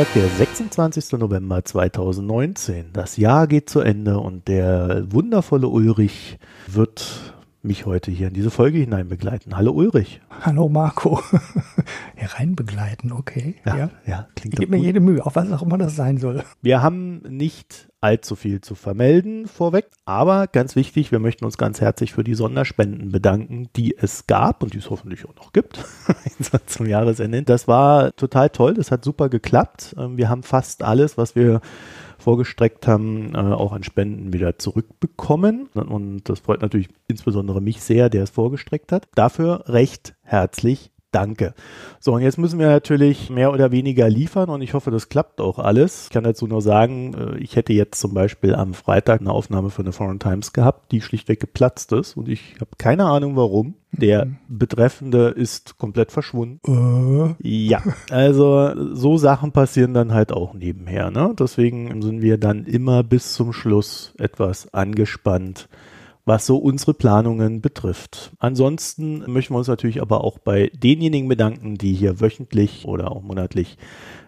Dienstag, der 26. November 2019. Das Jahr geht zu Ende und der wundervolle Ulrich wird mich heute hier in diese Folge hinein begleiten. Hallo Ulrich. Hallo Marco. Herein begleiten, okay. Ja, ja. ja klingt ich gebe mir jede Mühe, auf was auch immer das sein soll. Wir haben nicht allzu viel zu vermelden vorweg, aber ganz wichtig, wir möchten uns ganz herzlich für die Sonderspenden bedanken, die es gab und die es hoffentlich auch noch gibt zum Jahresende. Das war total toll, das hat super geklappt. Ähm, wir haben fast alles, was wir vorgestreckt haben, äh, auch an Spenden wieder zurückbekommen. Und das freut natürlich insbesondere mich sehr, der es vorgestreckt hat. Dafür recht herzlich Danke. So, und jetzt müssen wir natürlich mehr oder weniger liefern und ich hoffe, das klappt auch alles. Ich kann dazu nur sagen, äh, ich hätte jetzt zum Beispiel am Freitag eine Aufnahme für eine Foreign Times gehabt, die schlichtweg geplatzt ist und ich habe keine Ahnung warum. Der mhm. Betreffende ist komplett verschwunden. Uh. Ja, also so Sachen passieren dann halt auch nebenher. Ne? Deswegen sind wir dann immer bis zum Schluss etwas angespannt was so unsere Planungen betrifft. Ansonsten möchten wir uns natürlich aber auch bei denjenigen bedanken, die hier wöchentlich oder auch monatlich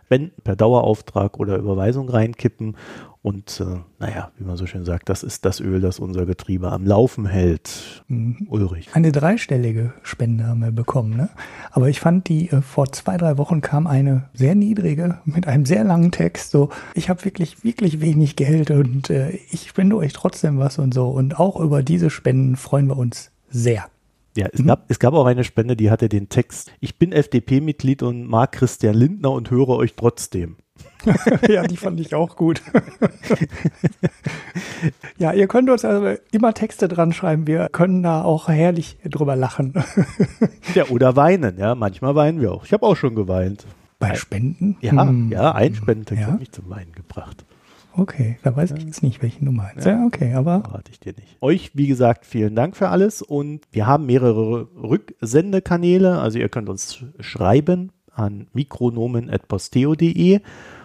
wenn per Dauerauftrag oder Überweisung reinkippen und äh, naja, wie man so schön sagt, das ist das Öl, das unser Getriebe am Laufen hält. Mhm. Ulrich. Eine dreistellige Spende haben wir bekommen, ne? Aber ich fand die, äh, vor zwei, drei Wochen kam eine sehr niedrige mit einem sehr langen Text. So, ich habe wirklich, wirklich wenig Geld und äh, ich spende euch trotzdem was und so. Und auch über diese Spenden freuen wir uns sehr. Ja, es, mhm. gab, es gab auch eine Spende, die hatte den Text, ich bin FDP-Mitglied und mag Christian Lindner und höre euch trotzdem. ja, die fand ich auch gut. ja, ihr könnt uns also immer Texte dran schreiben. Wir können da auch herrlich drüber lachen. ja, oder weinen. Ja, manchmal weinen wir auch. Ich habe auch schon geweint. Bei Spenden? Ja, hm. ja, ein Spendentext ja? hat mich zum Weinen gebracht. Okay, da weiß ich jetzt nicht, welchen du meinst. Ja, ja okay, aber. Verrate ich dir nicht. Euch, wie gesagt, vielen Dank für alles und wir haben mehrere Rücksendekanäle. Also ihr könnt uns schreiben an mikronomen.posteo.de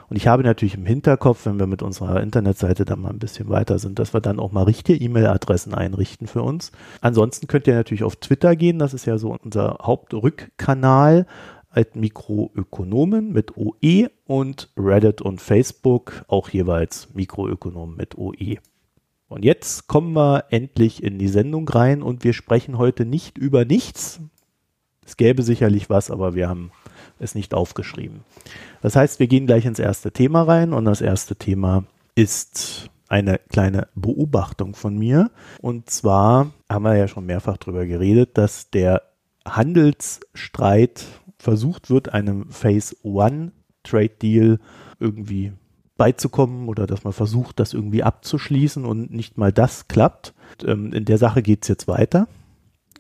und ich habe natürlich im Hinterkopf, wenn wir mit unserer Internetseite dann mal ein bisschen weiter sind, dass wir dann auch mal richtige E-Mail-Adressen einrichten für uns. Ansonsten könnt ihr natürlich auf Twitter gehen, das ist ja so unser Hauptrückkanal als Mikroökonomen mit OE und Reddit und Facebook auch jeweils Mikroökonomen mit OE. Und jetzt kommen wir endlich in die Sendung rein und wir sprechen heute nicht über nichts. Es gäbe sicherlich was, aber wir haben es nicht aufgeschrieben. Das heißt, wir gehen gleich ins erste Thema rein und das erste Thema ist eine kleine Beobachtung von mir. Und zwar haben wir ja schon mehrfach darüber geredet, dass der Handelsstreit versucht wird, einem Phase One Trade Deal irgendwie beizukommen oder dass man versucht, das irgendwie abzuschließen und nicht mal das klappt. Ähm, in der Sache geht es jetzt weiter.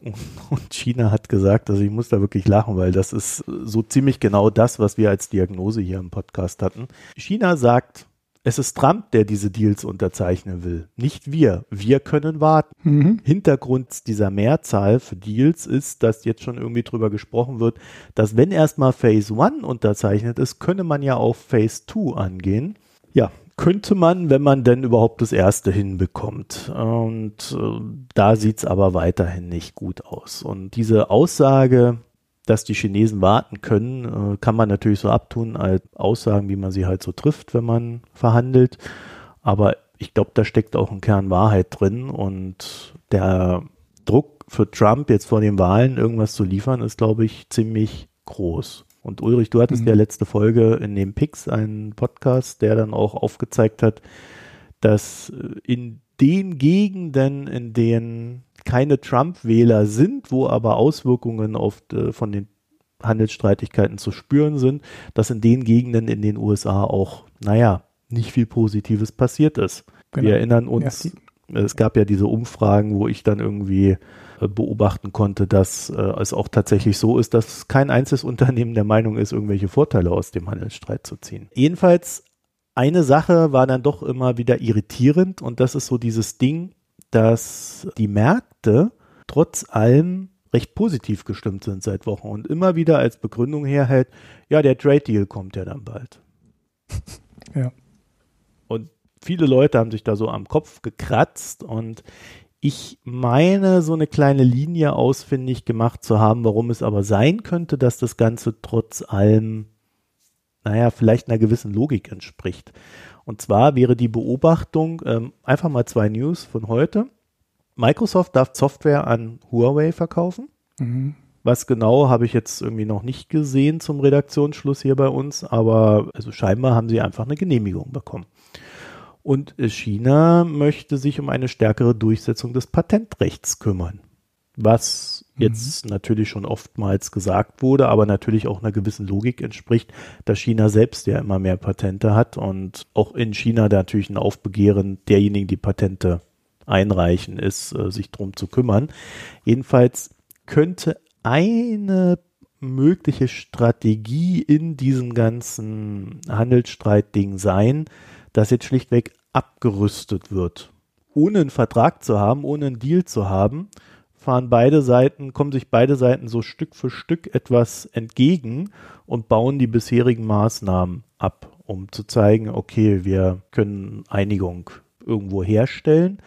Und China hat gesagt, also ich muss da wirklich lachen, weil das ist so ziemlich genau das, was wir als Diagnose hier im Podcast hatten. China sagt, es ist Trump, der diese Deals unterzeichnen will, nicht wir. Wir können warten. Mhm. Hintergrund dieser Mehrzahl für Deals ist, dass jetzt schon irgendwie drüber gesprochen wird, dass wenn erstmal Phase 1 unterzeichnet ist, könne man ja auf Phase 2 angehen. Ja, könnte man, wenn man denn überhaupt das erste hinbekommt. Und äh, da sieht es aber weiterhin nicht gut aus. Und diese Aussage, dass die Chinesen warten können, äh, kann man natürlich so abtun als Aussagen, wie man sie halt so trifft, wenn man verhandelt. Aber ich glaube, da steckt auch ein Kern Wahrheit drin und der Druck für Trump jetzt vor den Wahlen irgendwas zu liefern, ist, glaube ich, ziemlich groß. Und Ulrich, du hattest mhm. ja letzte Folge in dem Pix einen Podcast, der dann auch aufgezeigt hat, dass äh, in den Gegenden, in denen keine Trump-Wähler sind, wo aber Auswirkungen auf, äh, von den Handelsstreitigkeiten zu spüren sind, dass in den Gegenden in den USA auch, naja, nicht viel Positives passiert ist. Genau. Wir erinnern uns, ja. es gab ja diese Umfragen, wo ich dann irgendwie beobachten konnte, dass äh, es auch tatsächlich so ist, dass kein einziges Unternehmen der Meinung ist, irgendwelche Vorteile aus dem Handelsstreit zu ziehen. Jedenfalls eine Sache war dann doch immer wieder irritierend und das ist so dieses Ding, dass die Märkte trotz allem recht positiv gestimmt sind seit Wochen und immer wieder als Begründung herhält, ja, der Trade Deal kommt ja dann bald. Ja. Und viele Leute haben sich da so am Kopf gekratzt und ich meine, so eine kleine Linie ausfindig gemacht zu haben, warum es aber sein könnte, dass das Ganze trotz allem, naja, vielleicht einer gewissen Logik entspricht. Und zwar wäre die Beobachtung, ähm, einfach mal zwei News von heute. Microsoft darf Software an Huawei verkaufen. Mhm. Was genau habe ich jetzt irgendwie noch nicht gesehen zum Redaktionsschluss hier bei uns, aber also scheinbar haben sie einfach eine Genehmigung bekommen. Und China möchte sich um eine stärkere Durchsetzung des Patentrechts kümmern. Was mhm. jetzt mhm. natürlich schon oftmals gesagt wurde, aber natürlich auch einer gewissen Logik entspricht, dass China selbst ja immer mehr Patente hat und auch in China natürlich ein Aufbegehren derjenigen, die Patente einreichen, ist, äh, sich drum zu kümmern. Jedenfalls könnte eine mögliche Strategie in diesem ganzen Handelsstreitding sein, dass jetzt schlichtweg abgerüstet wird. Ohne einen Vertrag zu haben, ohne einen Deal zu haben, fahren beide Seiten, kommen sich beide Seiten so Stück für Stück etwas entgegen und bauen die bisherigen Maßnahmen ab, um zu zeigen, okay, wir können Einigung irgendwo herstellen.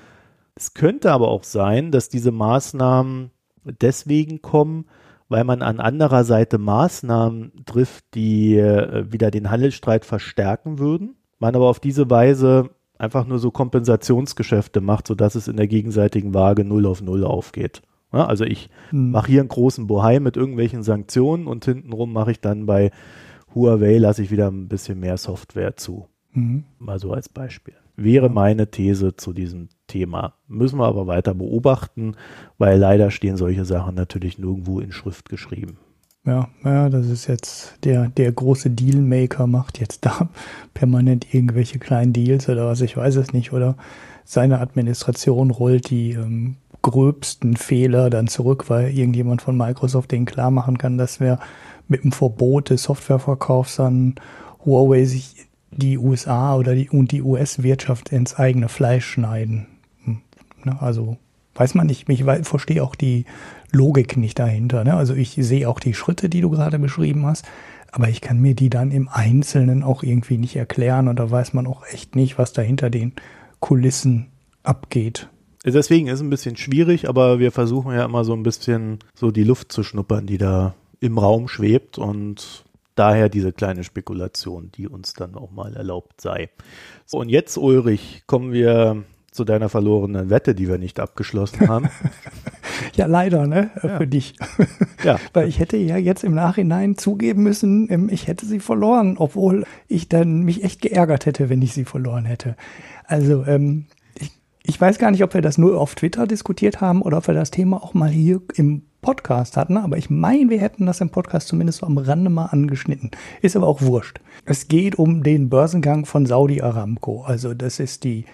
Es könnte aber auch sein, dass diese Maßnahmen deswegen kommen, weil man an anderer Seite Maßnahmen trifft, die äh, wieder den Handelsstreit verstärken würden. Man aber auf diese Weise einfach nur so Kompensationsgeschäfte macht, sodass es in der gegenseitigen Waage 0 auf 0 aufgeht. Ja, also ich hm. mache hier einen großen Bohai mit irgendwelchen Sanktionen und hintenrum mache ich dann bei Huawei, lasse ich wieder ein bisschen mehr Software zu. Mhm. Mal so als Beispiel. Wäre meine These zu diesem Thema. Müssen wir aber weiter beobachten, weil leider stehen solche Sachen natürlich nirgendwo in Schrift geschrieben. Ja, ja, das ist jetzt der, der große Dealmaker macht jetzt da permanent irgendwelche kleinen Deals oder was, ich weiß es nicht, oder seine Administration rollt die ähm, gröbsten Fehler dann zurück, weil irgendjemand von Microsoft denen klar machen kann, dass wir mit dem Verbot des Softwareverkaufs an Huawei sich die USA oder die, und die US-Wirtschaft ins eigene Fleisch schneiden. Hm, ne, also weiß man nicht, ich verstehe auch die Logik nicht dahinter. Ne? Also ich sehe auch die Schritte, die du gerade beschrieben hast, aber ich kann mir die dann im Einzelnen auch irgendwie nicht erklären und da weiß man auch echt nicht, was dahinter den Kulissen abgeht. Deswegen ist es ein bisschen schwierig, aber wir versuchen ja immer so ein bisschen so die Luft zu schnuppern, die da im Raum schwebt und daher diese kleine Spekulation, die uns dann auch mal erlaubt sei. So, und jetzt, Ulrich, kommen wir zu deiner verlorenen Wette, die wir nicht abgeschlossen haben. ja, leider, ne? Ja. Für dich. ja. Weil ich hätte ja jetzt im Nachhinein zugeben müssen, ähm, ich hätte sie verloren, obwohl ich dann mich echt geärgert hätte, wenn ich sie verloren hätte. Also, ähm, ich, ich weiß gar nicht, ob wir das nur auf Twitter diskutiert haben oder ob wir das Thema auch mal hier im Podcast hatten, aber ich meine, wir hätten das im Podcast zumindest so am Rande mal angeschnitten. Ist aber auch wurscht. Es geht um den Börsengang von Saudi Aramco. Also das ist die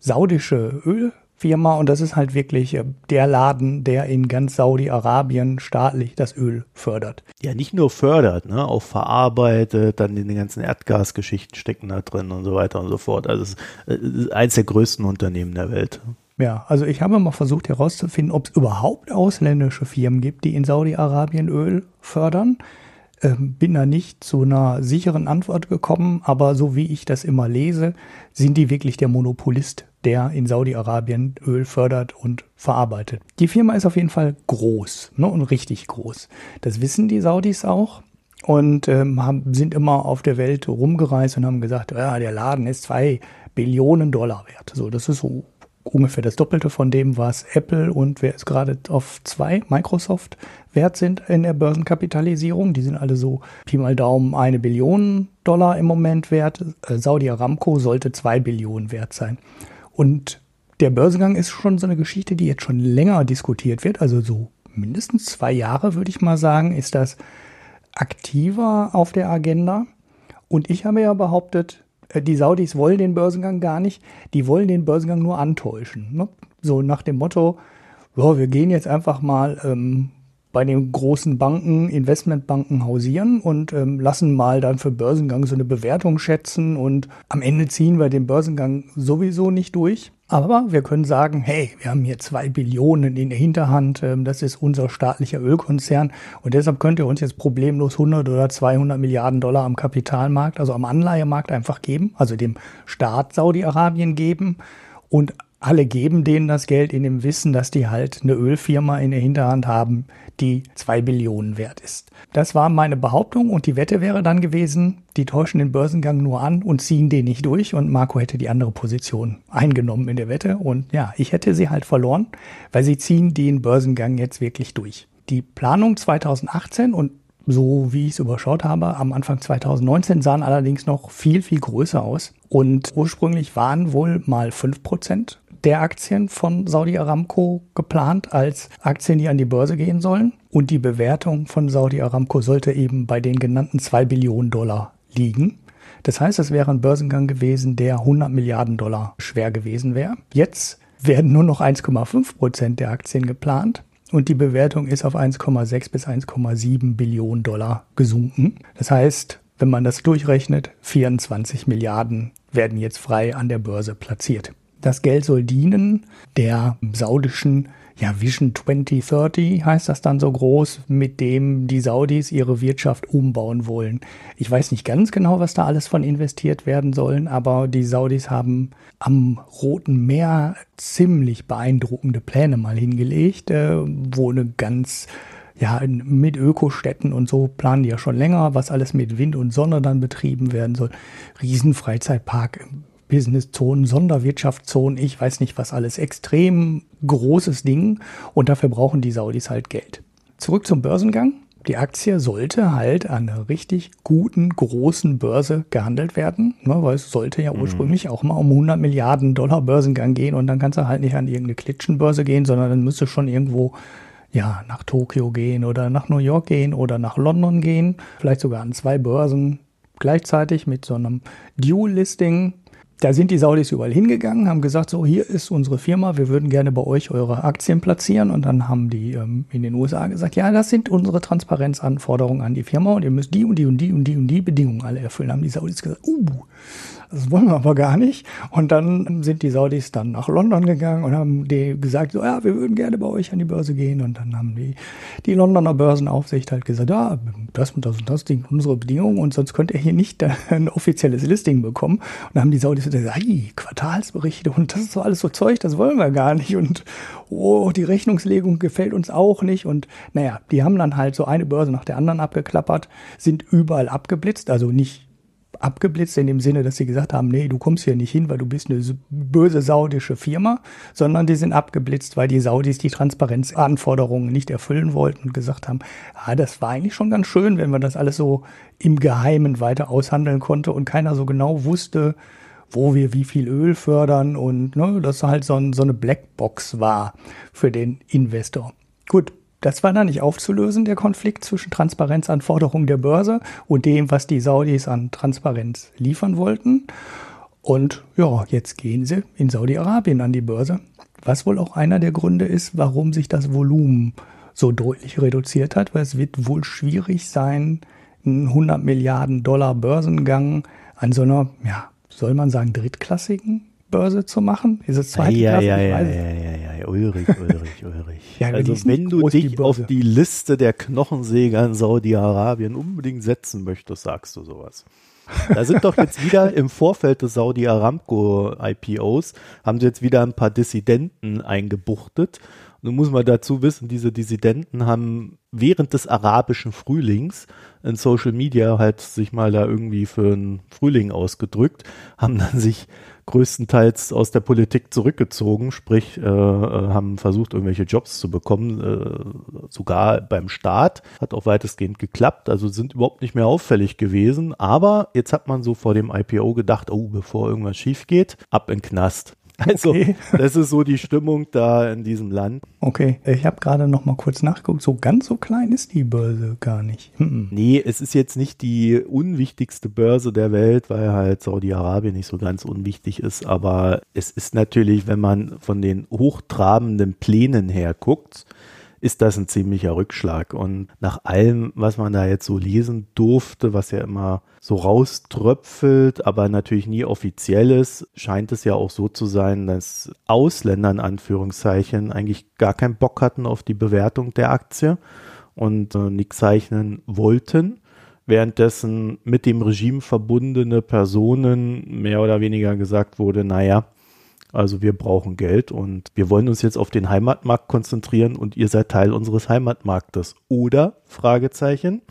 saudische Ölfirma und das ist halt wirklich äh, der Laden, der in ganz Saudi-Arabien staatlich das Öl fördert. Ja, nicht nur fördert, ne, auch verarbeitet, dann in den ganzen Erdgasgeschichten stecken da drin und so weiter und so fort. Also es ist eines der größten Unternehmen der Welt. Ja, also ich habe mal versucht herauszufinden, ob es überhaupt ausländische Firmen gibt, die in Saudi-Arabien Öl fördern. Ähm, bin da nicht zu einer sicheren Antwort gekommen, aber so wie ich das immer lese, sind die wirklich der Monopolist, der in Saudi-Arabien Öl fördert und verarbeitet. Die Firma ist auf jeden Fall groß ne, und richtig groß. Das wissen die Saudis auch und ähm, haben, sind immer auf der Welt rumgereist und haben gesagt, ja, der Laden ist zwei Billionen Dollar wert. So, das ist so ungefähr das Doppelte von dem, was Apple und wer ist gerade auf zwei, Microsoft wert sind in der Börsenkapitalisierung. Die sind alle so Pi mal Daumen eine Billion Dollar im Moment wert. Äh, Saudi Aramco sollte zwei Billionen wert sein. Und der Börsengang ist schon so eine Geschichte, die jetzt schon länger diskutiert wird. Also so mindestens zwei Jahre, würde ich mal sagen, ist das aktiver auf der Agenda. Und ich habe ja behauptet, äh, die Saudis wollen den Börsengang gar nicht, die wollen den Börsengang nur antäuschen. Ne? So nach dem Motto, wir gehen jetzt einfach mal ähm, bei den großen Banken, Investmentbanken hausieren und ähm, lassen mal dann für Börsengang so eine Bewertung schätzen und am Ende ziehen wir den Börsengang sowieso nicht durch. Aber wir können sagen, hey, wir haben hier zwei Billionen in der Hinterhand, ähm, das ist unser staatlicher Ölkonzern und deshalb könnt ihr uns jetzt problemlos 100 oder 200 Milliarden Dollar am Kapitalmarkt, also am Anleihemarkt einfach geben, also dem Staat Saudi-Arabien geben und alle geben denen das Geld in dem Wissen, dass die halt eine Ölfirma in der Hinterhand haben, die zwei Billionen wert ist. Das war meine Behauptung und die Wette wäre dann gewesen, die täuschen den Börsengang nur an und ziehen den nicht durch und Marco hätte die andere Position eingenommen in der Wette und ja, ich hätte sie halt verloren, weil sie ziehen den Börsengang jetzt wirklich durch. Die Planung 2018 und so wie ich es überschaut habe, am Anfang 2019 sahen allerdings noch viel, viel größer aus. Und ursprünglich waren wohl mal 5% der Aktien von Saudi Aramco geplant als Aktien, die an die Börse gehen sollen. Und die Bewertung von Saudi Aramco sollte eben bei den genannten 2 Billionen Dollar liegen. Das heißt, es wäre ein Börsengang gewesen, der 100 Milliarden Dollar schwer gewesen wäre. Jetzt werden nur noch 1,5 Prozent der Aktien geplant und die Bewertung ist auf 1,6 bis 1,7 Billionen Dollar gesunken. Das heißt, wenn man das durchrechnet, 24 Milliarden werden jetzt frei an der Börse platziert. Das Geld soll dienen der saudischen ja, Vision 2030 heißt das dann so groß, mit dem die Saudis ihre Wirtschaft umbauen wollen. Ich weiß nicht ganz genau, was da alles von investiert werden sollen, aber die Saudis haben am Roten Meer ziemlich beeindruckende Pläne mal hingelegt, äh, wo eine ganz ja, mit Ökostädten und so planen die ja schon länger, was alles mit Wind und Sonne dann betrieben werden soll. Riesenfreizeitpark Businesszonen, Sonderwirtschaftszonen, ich weiß nicht was alles. Extrem großes Ding und dafür brauchen die Saudis halt Geld. Zurück zum Börsengang. Die Aktie sollte halt an einer richtig guten, großen Börse gehandelt werden, ne, weil es sollte ja mhm. ursprünglich auch mal um 100 Milliarden Dollar Börsengang gehen und dann kannst du halt nicht an irgendeine Klitschenbörse gehen, sondern dann müsste schon irgendwo ja, nach Tokio gehen oder nach New York gehen oder nach London gehen, vielleicht sogar an zwei Börsen gleichzeitig mit so einem Dual-Listing, da sind die Saudis überall hingegangen, haben gesagt, so hier ist unsere Firma, wir würden gerne bei euch eure Aktien platzieren. Und dann haben die ähm, in den USA gesagt, ja, das sind unsere Transparenzanforderungen an die Firma und ihr müsst die und die und die und die und die Bedingungen alle erfüllen. Haben die Saudis gesagt, uh, das wollen wir aber gar nicht. Und dann sind die Saudis dann nach London gegangen und haben die gesagt, so, ja, wir würden gerne bei euch an die Börse gehen. Und dann haben die, die Londoner Börsenaufsicht halt gesagt, ja, das und das und das sind unsere Bedingungen und sonst könnt ihr hier nicht ein offizielles Listing bekommen. Und dann haben die Saudis gesagt, hey, Quartalsberichte und das ist so alles so Zeug, das wollen wir gar nicht. Und oh, die Rechnungslegung gefällt uns auch nicht. Und naja, die haben dann halt so eine Börse nach der anderen abgeklappert, sind überall abgeblitzt, also nicht abgeblitzt in dem Sinne, dass sie gesagt haben, nee, du kommst hier nicht hin, weil du bist eine böse saudische Firma, sondern die sind abgeblitzt, weil die Saudis die Transparenzanforderungen nicht erfüllen wollten und gesagt haben, ah, das war eigentlich schon ganz schön, wenn man das alles so im Geheimen weiter aushandeln konnte und keiner so genau wusste, wo wir wie viel Öl fördern und ne, das halt so, ein, so eine Blackbox war für den Investor. Gut, das war dann nicht aufzulösen, der Konflikt zwischen Transparenzanforderungen der Börse und dem, was die Saudis an Transparenz liefern wollten. Und ja, jetzt gehen sie in Saudi-Arabien an die Börse, was wohl auch einer der Gründe ist, warum sich das Volumen so deutlich reduziert hat, weil es wird wohl schwierig sein, einen 100 Milliarden Dollar Börsengang an so einer, ja, soll man sagen, drittklassigen Börse zu machen? Es zweite ja, Klasse? Ja, ja, ja, ja, ja, Ulrich, Ulrich, Ulrich. ja, also wenn du dich die auf die Liste der Knochensäger in Saudi-Arabien unbedingt setzen möchtest, sagst du sowas. Da sind doch jetzt wieder im Vorfeld des Saudi Aramco IPOs, haben sie jetzt wieder ein paar Dissidenten eingebuchtet. Nun muss man dazu wissen, diese Dissidenten haben während des arabischen Frühlings in Social Media halt sich mal da irgendwie für einen Frühling ausgedrückt, haben dann sich größtenteils aus der Politik zurückgezogen, sprich äh, äh, haben versucht, irgendwelche Jobs zu bekommen, äh, sogar beim Staat. Hat auch weitestgehend geklappt, also sind überhaupt nicht mehr auffällig gewesen. Aber jetzt hat man so vor dem IPO gedacht, oh, bevor irgendwas schief geht, ab in Knast. Also, okay. das ist so die Stimmung da in diesem Land. Okay, ich habe gerade noch mal kurz nachgeguckt. So ganz so klein ist die Börse gar nicht. Hm. Nee, es ist jetzt nicht die unwichtigste Börse der Welt, weil halt Saudi-Arabien nicht so ganz unwichtig ist. Aber es ist natürlich, wenn man von den hochtrabenden Plänen her guckt, ist das ein ziemlicher Rückschlag. Und nach allem, was man da jetzt so lesen durfte, was ja immer so rauströpfelt, aber natürlich nie offiziell ist, scheint es ja auch so zu sein, dass Ausländer in Anführungszeichen eigentlich gar keinen Bock hatten auf die Bewertung der Aktie und äh, nichts zeichnen wollten währenddessen mit dem Regime verbundene Personen mehr oder weniger gesagt wurde, naja, Also wir brauchen Geld und wir wollen uns jetzt auf den Heimatmarkt konzentrieren und ihr seid Teil unseres Heimatmarktes. Oder? Fragezeichen.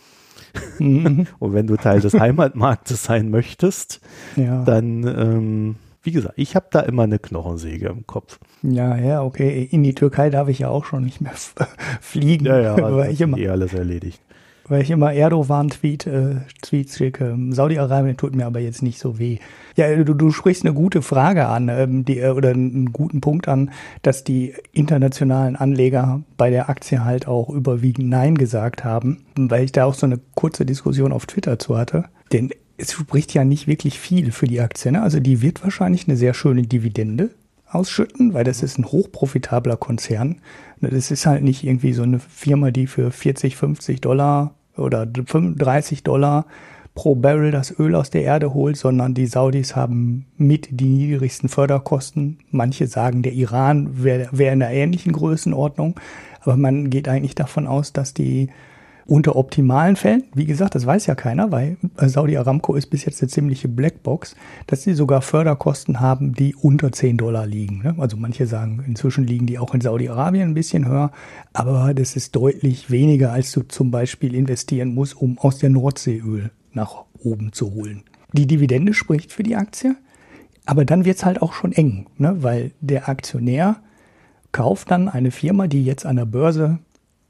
Mhm. und wenn du Teil des Heimatmarktes sein möchtest, ja. dann, ähm, wie gesagt, ich habe da immer eine Knochensäge im Kopf. Ja, ja, okay. In die Türkei darf ich ja auch schon nicht mehr fliegen. Ja, ja, weil ich immer, eh alles erledigt weil ich immer Erdogan-Tweet, äh, Tweets schicke. Saudi-Arabien tut mir aber jetzt nicht so weh. Ja, du, du sprichst eine gute Frage an, ähm, die, äh, oder einen guten Punkt an, dass die internationalen Anleger bei der Aktie halt auch überwiegend Nein gesagt haben, weil ich da auch so eine kurze Diskussion auf Twitter zu hatte. Denn es spricht ja nicht wirklich viel für die Aktie. Ne? Also die wird wahrscheinlich eine sehr schöne Dividende ausschütten, weil das ist ein hochprofitabler Konzern. Das ist halt nicht irgendwie so eine Firma, die für 40, 50 Dollar oder 35 Dollar pro Barrel das Öl aus der Erde holt, sondern die Saudis haben mit die niedrigsten Förderkosten. Manche sagen, der Iran wäre wär in einer ähnlichen Größenordnung, aber man geht eigentlich davon aus, dass die unter optimalen Fällen, wie gesagt, das weiß ja keiner, weil Saudi Aramco ist bis jetzt eine ziemliche Blackbox, dass sie sogar Förderkosten haben, die unter 10 Dollar liegen. Ne? Also manche sagen, inzwischen liegen die auch in Saudi-Arabien ein bisschen höher, aber das ist deutlich weniger, als du zum Beispiel investieren musst, um aus der Nordsee Öl nach oben zu holen. Die Dividende spricht für die Aktie, aber dann wird es halt auch schon eng, ne? weil der Aktionär kauft dann eine Firma, die jetzt an der Börse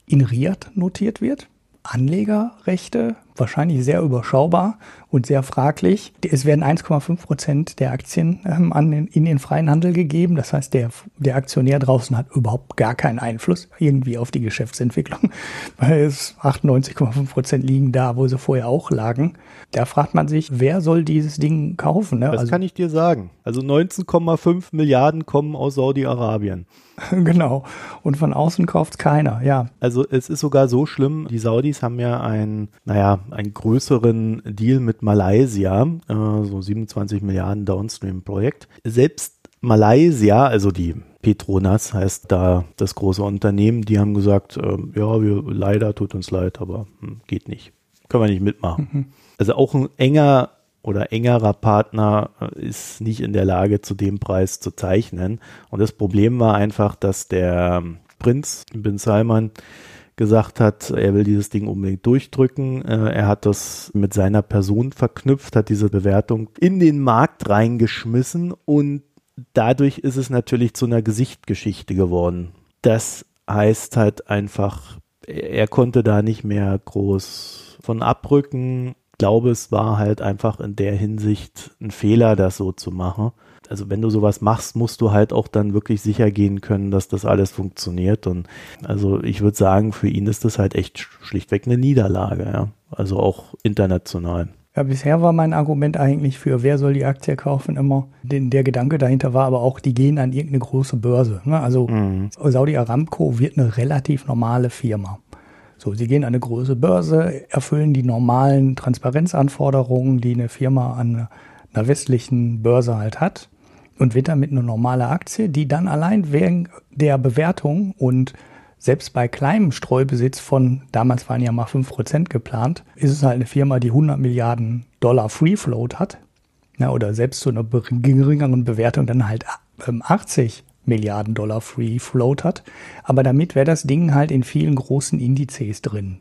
in Riyadh notiert wird Anlegerrechte, wahrscheinlich sehr überschaubar und sehr fraglich. Es werden 1,5 Prozent der Aktien ähm, an den, in den freien Handel gegeben. Das heißt, der, der Aktionär draußen hat überhaupt gar keinen Einfluss irgendwie auf die Geschäftsentwicklung, weil es 98,5 Prozent liegen da, wo sie vorher auch lagen. Da fragt man sich, wer soll dieses Ding kaufen? Ne? Das also, kann ich dir sagen. Also 19,5 Milliarden kommen aus Saudi-Arabien. genau. Und von außen kauft keiner, ja. Also es ist sogar so schlimm, die Saudis haben ja einen, naja, einen größeren Deal mit Malaysia, äh, so 27 Milliarden Downstream-Projekt. Selbst Malaysia, also die Petronas heißt da das große Unternehmen, die haben gesagt, äh, ja, wir leider tut uns leid, aber hm, geht nicht. Können wir nicht mitmachen. Mhm. Also auch ein enger oder engerer Partner äh, ist nicht in der Lage, zu dem Preis zu zeichnen. Und das Problem war einfach, dass der Prinz Bin Salman gesagt hat, er will dieses Ding unbedingt durchdrücken. Äh, er hat das mit seiner Person verknüpft, hat diese Bewertung in den Markt reingeschmissen und dadurch ist es natürlich zu einer Gesichtgeschichte geworden. Das heißt halt einfach, er konnte da nicht mehr groß von abrücken glaube, es war halt einfach in der Hinsicht ein Fehler, das so zu machen. Also wenn du sowas machst, musst du halt auch dann wirklich sicher gehen können, dass das alles funktioniert. Und also ich würde sagen, für ihn ist das halt echt schlichtweg eine Niederlage, ja. Also auch international. Ja, bisher war mein Argument eigentlich für, wer soll die Aktie kaufen, immer. Den, der Gedanke dahinter war aber auch, die gehen an irgendeine große Börse. Ne? Also mhm. Saudi Aramco wird eine relativ normale Firma. So, sie gehen an eine große Börse, erfüllen die normalen Transparenzanforderungen, die eine Firma an einer westlichen Börse halt hat und wird damit eine normale Aktie, die dann allein wegen der Bewertung und selbst bei kleinem Streubesitz von, damals waren ja mal 5% geplant, ist es halt eine Firma, die 100 Milliarden Dollar Free Float hat. Ja, oder selbst zu einer geringeren Bewertung dann halt 80 Milliarden Dollar Free Float hat. Aber damit wäre das Ding halt in vielen großen Indizes drin.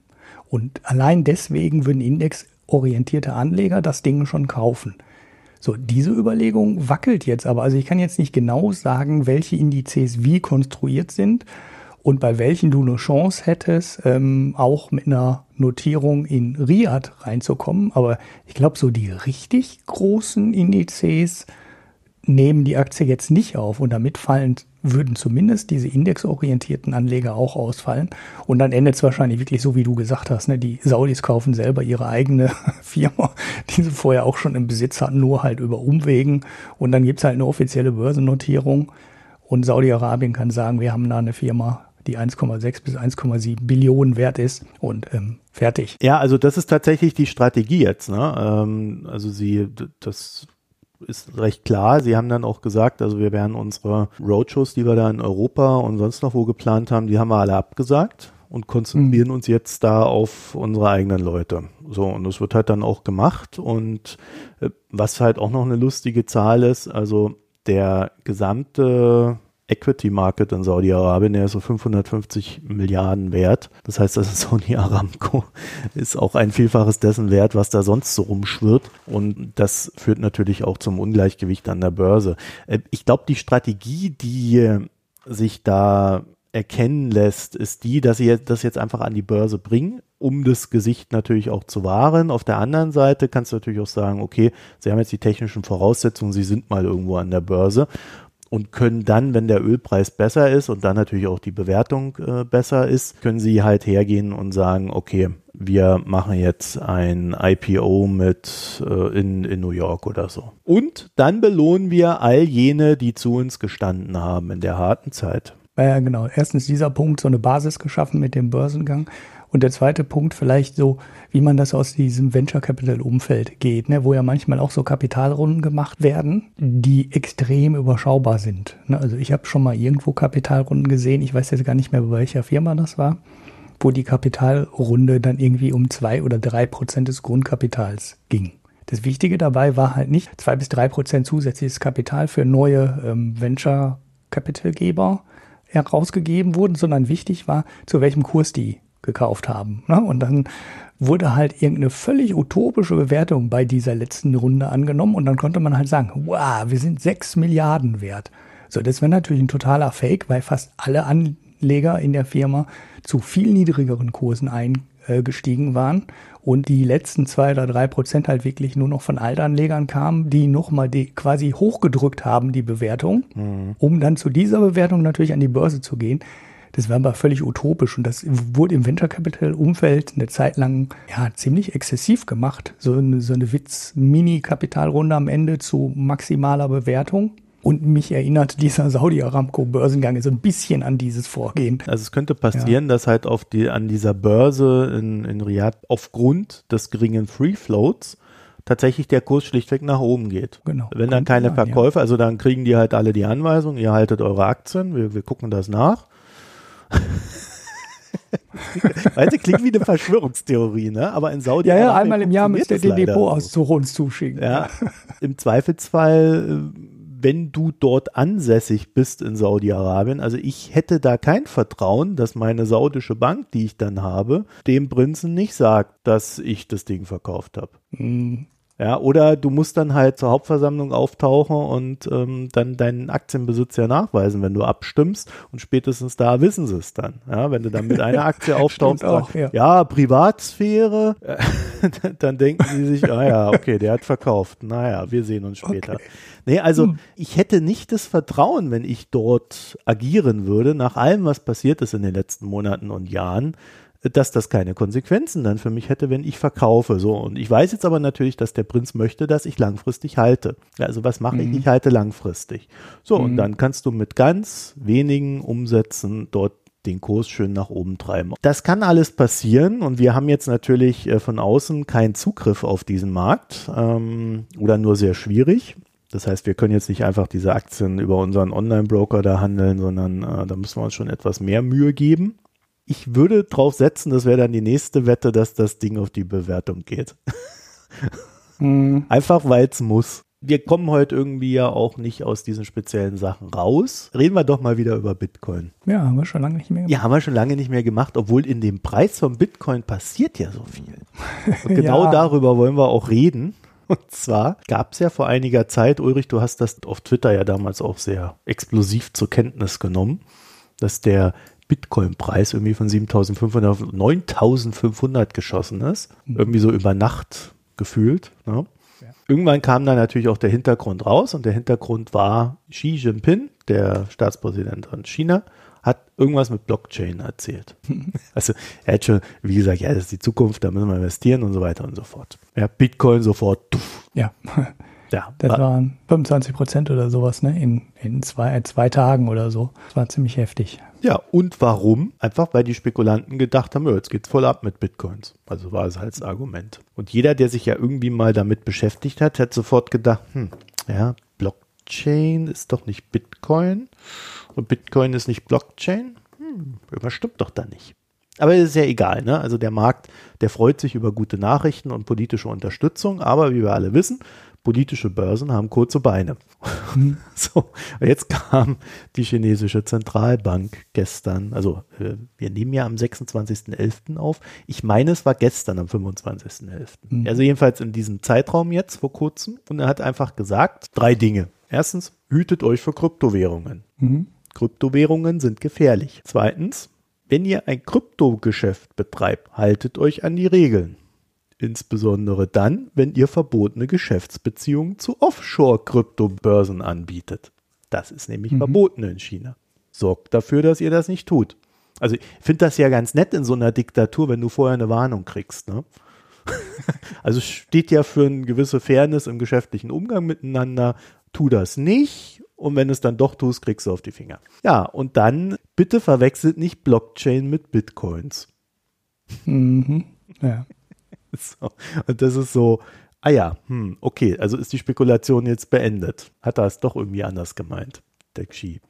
Und allein deswegen würden indexorientierte Anleger das Ding schon kaufen. So, diese Überlegung wackelt jetzt aber. Also ich kann jetzt nicht genau sagen, welche Indizes wie konstruiert sind und bei welchen du eine Chance hättest, ähm, auch mit einer Notierung in Riad reinzukommen. Aber ich glaube, so die richtig großen Indizes, nehmen die Aktie jetzt nicht auf und damit fallen, würden zumindest diese indexorientierten Anleger auch ausfallen. Und dann endet es wahrscheinlich wirklich so, wie du gesagt hast. Ne? Die Saudis kaufen selber ihre eigene Firma, die sie vorher auch schon im Besitz hatten, nur halt über Umwegen. Und dann gibt es halt eine offizielle Börsennotierung. Und Saudi-Arabien kann sagen, wir haben da eine Firma, die 1,6 bis 1,7 Billionen wert ist und ähm, fertig. Ja, also das ist tatsächlich die Strategie jetzt. Ne? Ähm, also sie, das ist recht klar. Sie haben dann auch gesagt, also wir werden unsere Roadshows, die wir da in Europa und sonst noch wo geplant haben, die haben wir alle abgesagt und konzentrieren mhm. uns jetzt da auf unsere eigenen Leute. So, und das wird halt dann auch gemacht. Und äh, was halt auch noch eine lustige Zahl ist, also der gesamte Equity Market in Saudi-Arabien, der ist so 550 Milliarden wert. Das heißt, das Saudi Aramco ist auch ein Vielfaches dessen wert, was da sonst so rumschwirrt. Und das führt natürlich auch zum Ungleichgewicht an der Börse. Äh, ich glaube, die Strategie, die sich da erkennen lässt, ist die, dass sie das jetzt einfach an die Börse bringen, um das Gesicht natürlich auch zu wahren. Auf der anderen Seite kannst du natürlich auch sagen, okay, sie haben jetzt die technischen Voraussetzungen, sie sind mal irgendwo an der Börse und können dann, wenn der Ölpreis besser ist und dann natürlich auch die Bewertung äh, besser ist, können sie halt hergehen und sagen, okay, wir machen jetzt ein IPO mit äh, in, in New York oder so. Und dann belohnen wir all jene, die zu uns gestanden haben in der harten Zeit. Ja, genau. Erstens dieser Punkt, so eine Basis geschaffen mit dem Börsengang. Und der zweite Punkt vielleicht so, wie man das aus diesem Venture Capital Umfeld geht, ne, wo ja manchmal auch so Kapitalrunden gemacht werden, die extrem überschaubar sind. Ne, also ich habe schon mal irgendwo Kapitalrunden gesehen, ich weiß jetzt gar nicht mehr, bei welcher Firma das war, wo die Kapitalrunde dann irgendwie um zwei oder drei Prozent des Grundkapitals ging. Das Wichtige dabei war halt nicht zwei bis drei Prozent zusätzliches Kapital für neue ähm, Venture Capitalgeber herausgegeben wurden, sondern wichtig war, zu welchem Kurs die gekauft haben. Ne? Und dann wurde halt irgendeine völlig utopische Bewertung bei dieser letzten Runde angenommen und dann konnte man halt sagen, wow, wir sind sechs Milliarden wert. So, das wäre natürlich ein totaler Fake, weil fast alle Anleger in der Firma zu viel niedrigeren Kursen eingestiegen waren und die letzten zwei oder drei Prozent halt wirklich nur noch von Altanlegern kamen, die nochmal die quasi hochgedrückt haben, die Bewertung, mhm. um dann zu dieser Bewertung natürlich an die Börse zu gehen. Das war aber völlig utopisch und das wurde im Venture Capital Umfeld eine Zeit lang ja ziemlich exzessiv gemacht. So eine, so eine Witz-Mini-Kapitalrunde am Ende zu maximaler Bewertung. Und mich erinnert dieser Saudi-Aramco-Börsengang so ein bisschen an dieses Vorgehen. Also es könnte passieren, ja. dass halt auf die, an dieser Börse in, in Riyadh aufgrund des geringen Free Floats tatsächlich der Kurs schlichtweg nach oben geht. Genau. Wenn dann keine Verkäufe, also dann kriegen die halt alle die Anweisung, ihr haltet eure Aktien, wir, wir gucken das nach. weißt du, klingt wie eine Verschwörungstheorie, ne? Aber in Saudi Ja, ja, einmal im Jahr müsst ihr den Depotauszug uns zuschicken. Ja. Im Zweifelsfall äh, wenn du dort ansässig bist in Saudi-Arabien, also ich hätte da kein Vertrauen, dass meine saudische Bank, die ich dann habe, dem Prinzen nicht sagt, dass ich das Ding verkauft habe. Mhm. Ja, oder du musst dann halt zur Hauptversammlung auftauchen und ähm, dann deinen Aktienbesitz ja nachweisen, wenn du abstimmst und spätestens da wissen sie es dann. Ja, wenn du dann mit einer Aktie auftauchst, auch, ja. ja. Privatsphäre, dann denken sie sich, ah ja, okay, der hat verkauft. Naja, wir sehen uns später. Okay. Nee, also hm. ich hätte nicht das Vertrauen, wenn ich dort agieren würde, nach allem, was passiert ist in den letzten Monaten und Jahren, dass das keine Konsequenzen dann für mich hätte, wenn ich verkaufe. So, und ich weiß jetzt aber natürlich, dass der Prinz möchte, dass ich langfristig halte. Also was mache mhm. ich? Ich halte langfristig. So, mhm. und dann kannst du mit ganz wenigen Umsätzen dort den Kurs schön nach oben treiben. Das kann alles passieren und wir haben jetzt natürlich äh, von außen keinen Zugriff auf diesen Markt ähm, oder nur sehr schwierig. Das heißt, wir können jetzt nicht einfach diese Aktien über unseren Online-Broker da handeln, sondern äh, da müssen wir uns schon etwas mehr Mühe geben ich würde drauf setzen, das wäre dann die nächste Wette, dass das Ding auf die Bewertung geht. mhm. Einfach weil es muss. Wir kommen heute irgendwie ja auch nicht aus diesen speziellen Sachen raus. Reden wir doch mal wieder über Bitcoin. Ja, haben wir schon lange nicht mehr gemacht. Ja, haben wir schon lange nicht mehr gemacht, obwohl in dem Preis von Bitcoin passiert ja so viel. Und genau ja. darüber wollen wir auch reden. Und zwar gab es ja vor einiger Zeit, Ulrich, du hast das auf Twitter ja damals auch sehr explosiv zur Kenntnis genommen, dass der Bitcoin-Preis irgendwie von 7.500 auf 9.500 geschossen ist. Mhm. Irgendwie so über Nacht gefühlt. Ne? Ja. Irgendwann kam dann natürlich auch der Hintergrund raus und der Hintergrund war Xi Jinping, der Staatspräsident von China, hat irgendwas mit Blockchain erzählt. also er hat schon, wie gesagt, ja, das ist die Zukunft, da müssen wir investieren und so weiter und so fort. Ja, Bitcoin sofort. Tuff. Ja. Ja. Das war, waren 25 Prozent oder sowas, ne? In, in zwei, zwei Tagen oder so. Das war ziemlich heftig. Ja, und warum? Einfach weil die Spekulanten gedacht haben, jetzt geht's voll ab mit Bitcoins. Also war es halt das Argument. Und jeder, der sich ja irgendwie mal damit beschäftigt hat, hat sofort gedacht, hm, ja, Blockchain ist doch nicht Bitcoin und Bitcoin ist nicht Blockchain. Hm, überstimmt doch da nicht. Aber es ist ja egal, ne? Also der Markt, der freut sich über gute Nachrichten und politische Unterstützung, aber wie wir alle wissen, politische Börsen haben kurze Beine. Mhm. So, jetzt kam die chinesische Zentralbank gestern, also äh, wir nehmen ja am 26.11. auf. Ich meine, es war gestern am 25.11. Mhm. Also jedenfalls in diesem Zeitraum jetzt vor kurzem. Und er hat einfach gesagt, drei Dinge. Erstens, hütet euch vor Kryptowährungen. Mhm. Kryptowährungen sind gefährlich. Zweitens, wenn ihr ein Kryptogeschäft betreibt, haltet euch an die Regeln. Insbesondere dann, wenn ihr verbotene Geschäftsbeziehungen zu Offshore-Kryptobörsen anbietet. Das ist nämlich mhm. verboten in China. Sorgt dafür, dass ihr das nicht tut. Also ich finde das ja ganz nett in so einer Diktatur, wenn du vorher eine Warnung kriegst. Ne? also steht ja für eine gewisse Fairness im geschäftlichen Umgang miteinander. Tu das nicht und wenn es dann doch tust, kriegst du auf die Finger. Ja, und dann bitte verwechselt nicht Blockchain mit Bitcoins. Mhm. Ja. So. Und das ist so, ah ja, hm, okay, also ist die Spekulation jetzt beendet. Hat er es doch irgendwie anders gemeint, der Xi.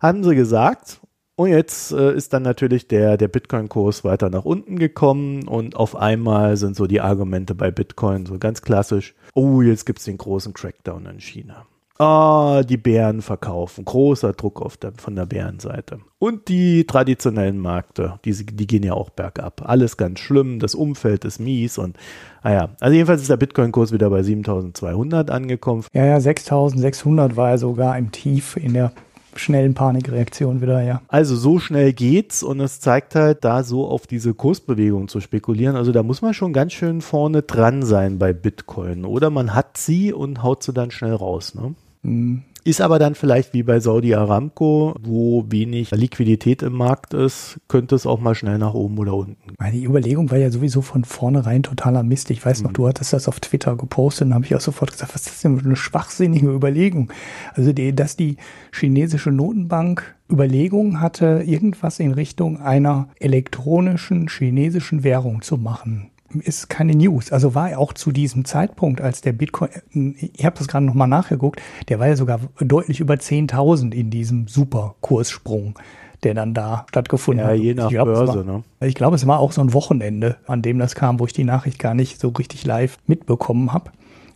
Haben sie gesagt. Und jetzt äh, ist dann natürlich der, der Bitcoin-Kurs weiter nach unten gekommen und auf einmal sind so die Argumente bei Bitcoin so ganz klassisch. Oh, jetzt gibt es den großen Crackdown in China. Ah, die Bären verkaufen. Großer Druck auf der, von der Bärenseite. Und die traditionellen Märkte, die, die gehen ja auch bergab. Alles ganz schlimm, das Umfeld ist mies und naja, ah also jedenfalls ist der Bitcoin-Kurs wieder bei 7200 angekommen. Ja, ja, 6600 war er sogar im Tief in der schnellen Panikreaktion wieder, ja. Also so schnell geht's und es zeigt halt, da so auf diese Kursbewegung zu spekulieren. Also da muss man schon ganz schön vorne dran sein bei Bitcoin. Oder man hat sie und haut sie dann schnell raus, ne? Mhm. Ist aber dann vielleicht wie bei Saudi Aramco, wo wenig Liquidität im Markt ist, könnte es auch mal schnell nach oben oder unten. Meine Überlegung war ja sowieso von vornherein totaler Mist. Ich weiß noch, mhm. du hattest das auf Twitter gepostet und habe ich auch sofort gesagt, was ist das denn für eine schwachsinnige Überlegung? Also, die, dass die chinesische Notenbank Überlegungen hatte, irgendwas in Richtung einer elektronischen chinesischen Währung zu machen ist keine News. Also war er auch zu diesem Zeitpunkt, als der Bitcoin, ich habe das gerade nochmal nachgeguckt, der war ja sogar deutlich über 10.000 in diesem Superkurssprung, der dann da stattgefunden ja, hat. Ja, je nach glaub, Börse. War, ne? Ich glaube, es war auch so ein Wochenende, an dem das kam, wo ich die Nachricht gar nicht so richtig live mitbekommen habe.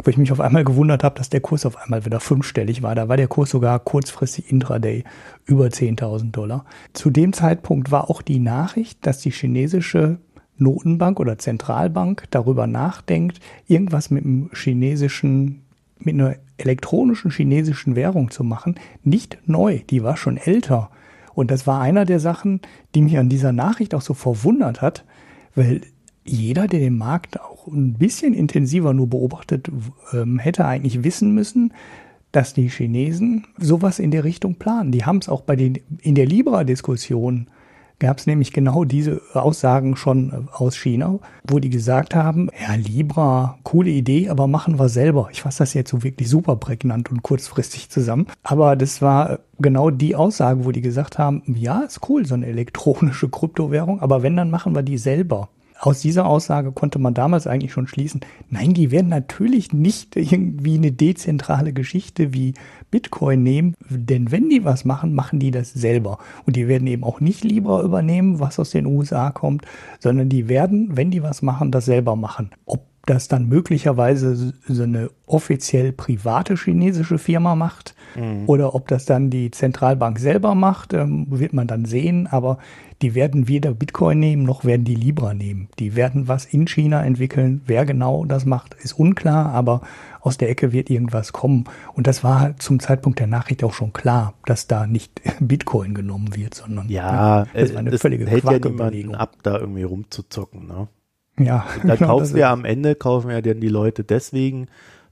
Wo ich mich auf einmal gewundert habe, dass der Kurs auf einmal wieder fünfstellig war. Da war der Kurs sogar kurzfristig intraday über 10.000 Dollar. Zu dem Zeitpunkt war auch die Nachricht, dass die chinesische Notenbank oder Zentralbank darüber nachdenkt, irgendwas mit einem chinesischen, mit einer elektronischen chinesischen Währung zu machen, nicht neu, die war schon älter. Und das war einer der Sachen, die mich an dieser Nachricht auch so verwundert hat, weil jeder, der den Markt auch ein bisschen intensiver nur beobachtet, ähm, hätte eigentlich wissen müssen, dass die Chinesen sowas in der Richtung planen. Die haben es auch bei den in der Libra-Diskussion gab es nämlich genau diese Aussagen schon äh, aus China, wo die gesagt haben, ja, Libra, coole Idee, aber machen wir selber. Ich fasse das jetzt so wirklich super prägnant und kurzfristig zusammen. Aber das war äh, genau die Aussage, wo die gesagt haben, ja, ist cool, so eine elektronische Kryptowährung, aber wenn, dann machen wir die selber aus dieser Aussage konnte man damals eigentlich schon schließen, nein, die werden natürlich nicht irgendwie eine dezentrale Geschichte wie Bitcoin nehmen, denn wenn die was machen, machen die das selber. Und die werden eben auch nicht Libra übernehmen, was aus den USA kommt, sondern die werden, wenn die was machen, das selber machen. Ob das dann möglicherweise so eine offiziell private chinesische Firma macht mhm. oder ob das dann die Zentralbank selber macht, ähm, wird man dann sehen. Aber die werden weder Bitcoin nehmen, noch werden die Libra nehmen. Die werden was in China entwickeln. Wer genau das macht, ist unklar, aber aus der Ecke wird irgendwas kommen. Und das war zum Zeitpunkt der Nachricht auch schon klar, dass da nicht Bitcoin genommen wird, sondern ja, das war eine völlige hält ja niemanden ab, da irgendwie rumzuzocken. Ne? Ja, da genau, kaufen wir am Ende, kaufen ja dann die Leute deswegen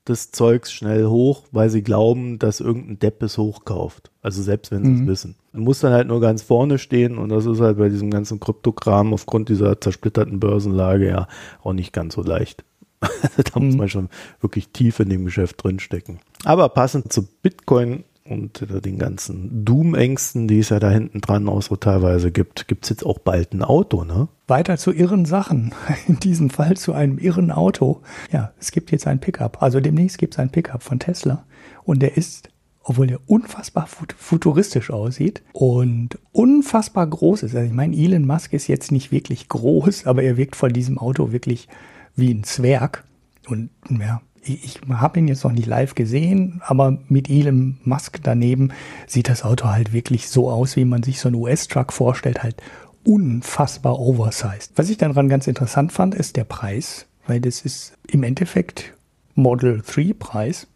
des Zeugs schnell hoch, weil sie glauben, dass irgendein Depp es hochkauft. Also selbst wenn sie mhm. es wissen. Man muss dann halt nur ganz vorne stehen und das ist halt bei diesem ganzen Kryptokram aufgrund dieser zersplitterten Börsenlage ja auch nicht ganz so leicht. da mhm. muss man schon wirklich tief in dem Geschäft drinstecken. Aber passend zu Bitcoin und den ganzen Doom-Ängsten, die es ja da hinten dran auch so teilweise gibt, gibt es jetzt auch bald ein Auto, ne? Weiter zu irren Sachen. In diesem Fall zu einem irren Auto. Ja, es gibt jetzt ein Pickup. Also demnächst gibt es ein Pickup von Tesla. Und der ist, obwohl er unfassbar futuristisch aussieht und unfassbar groß ist. Also ich meine, Elon Musk ist jetzt nicht wirklich groß, aber er wirkt von diesem Auto wirklich wie ein Zwerg. Und ja, ich, ich habe ihn jetzt noch nicht live gesehen, aber mit Elon Musk daneben sieht das Auto halt wirklich so aus, wie man sich so einen US-Truck vorstellt, halt unfassbar oversized. Was ich dann dran ganz interessant fand, ist der Preis, weil das ist im Endeffekt Model 3 Preis.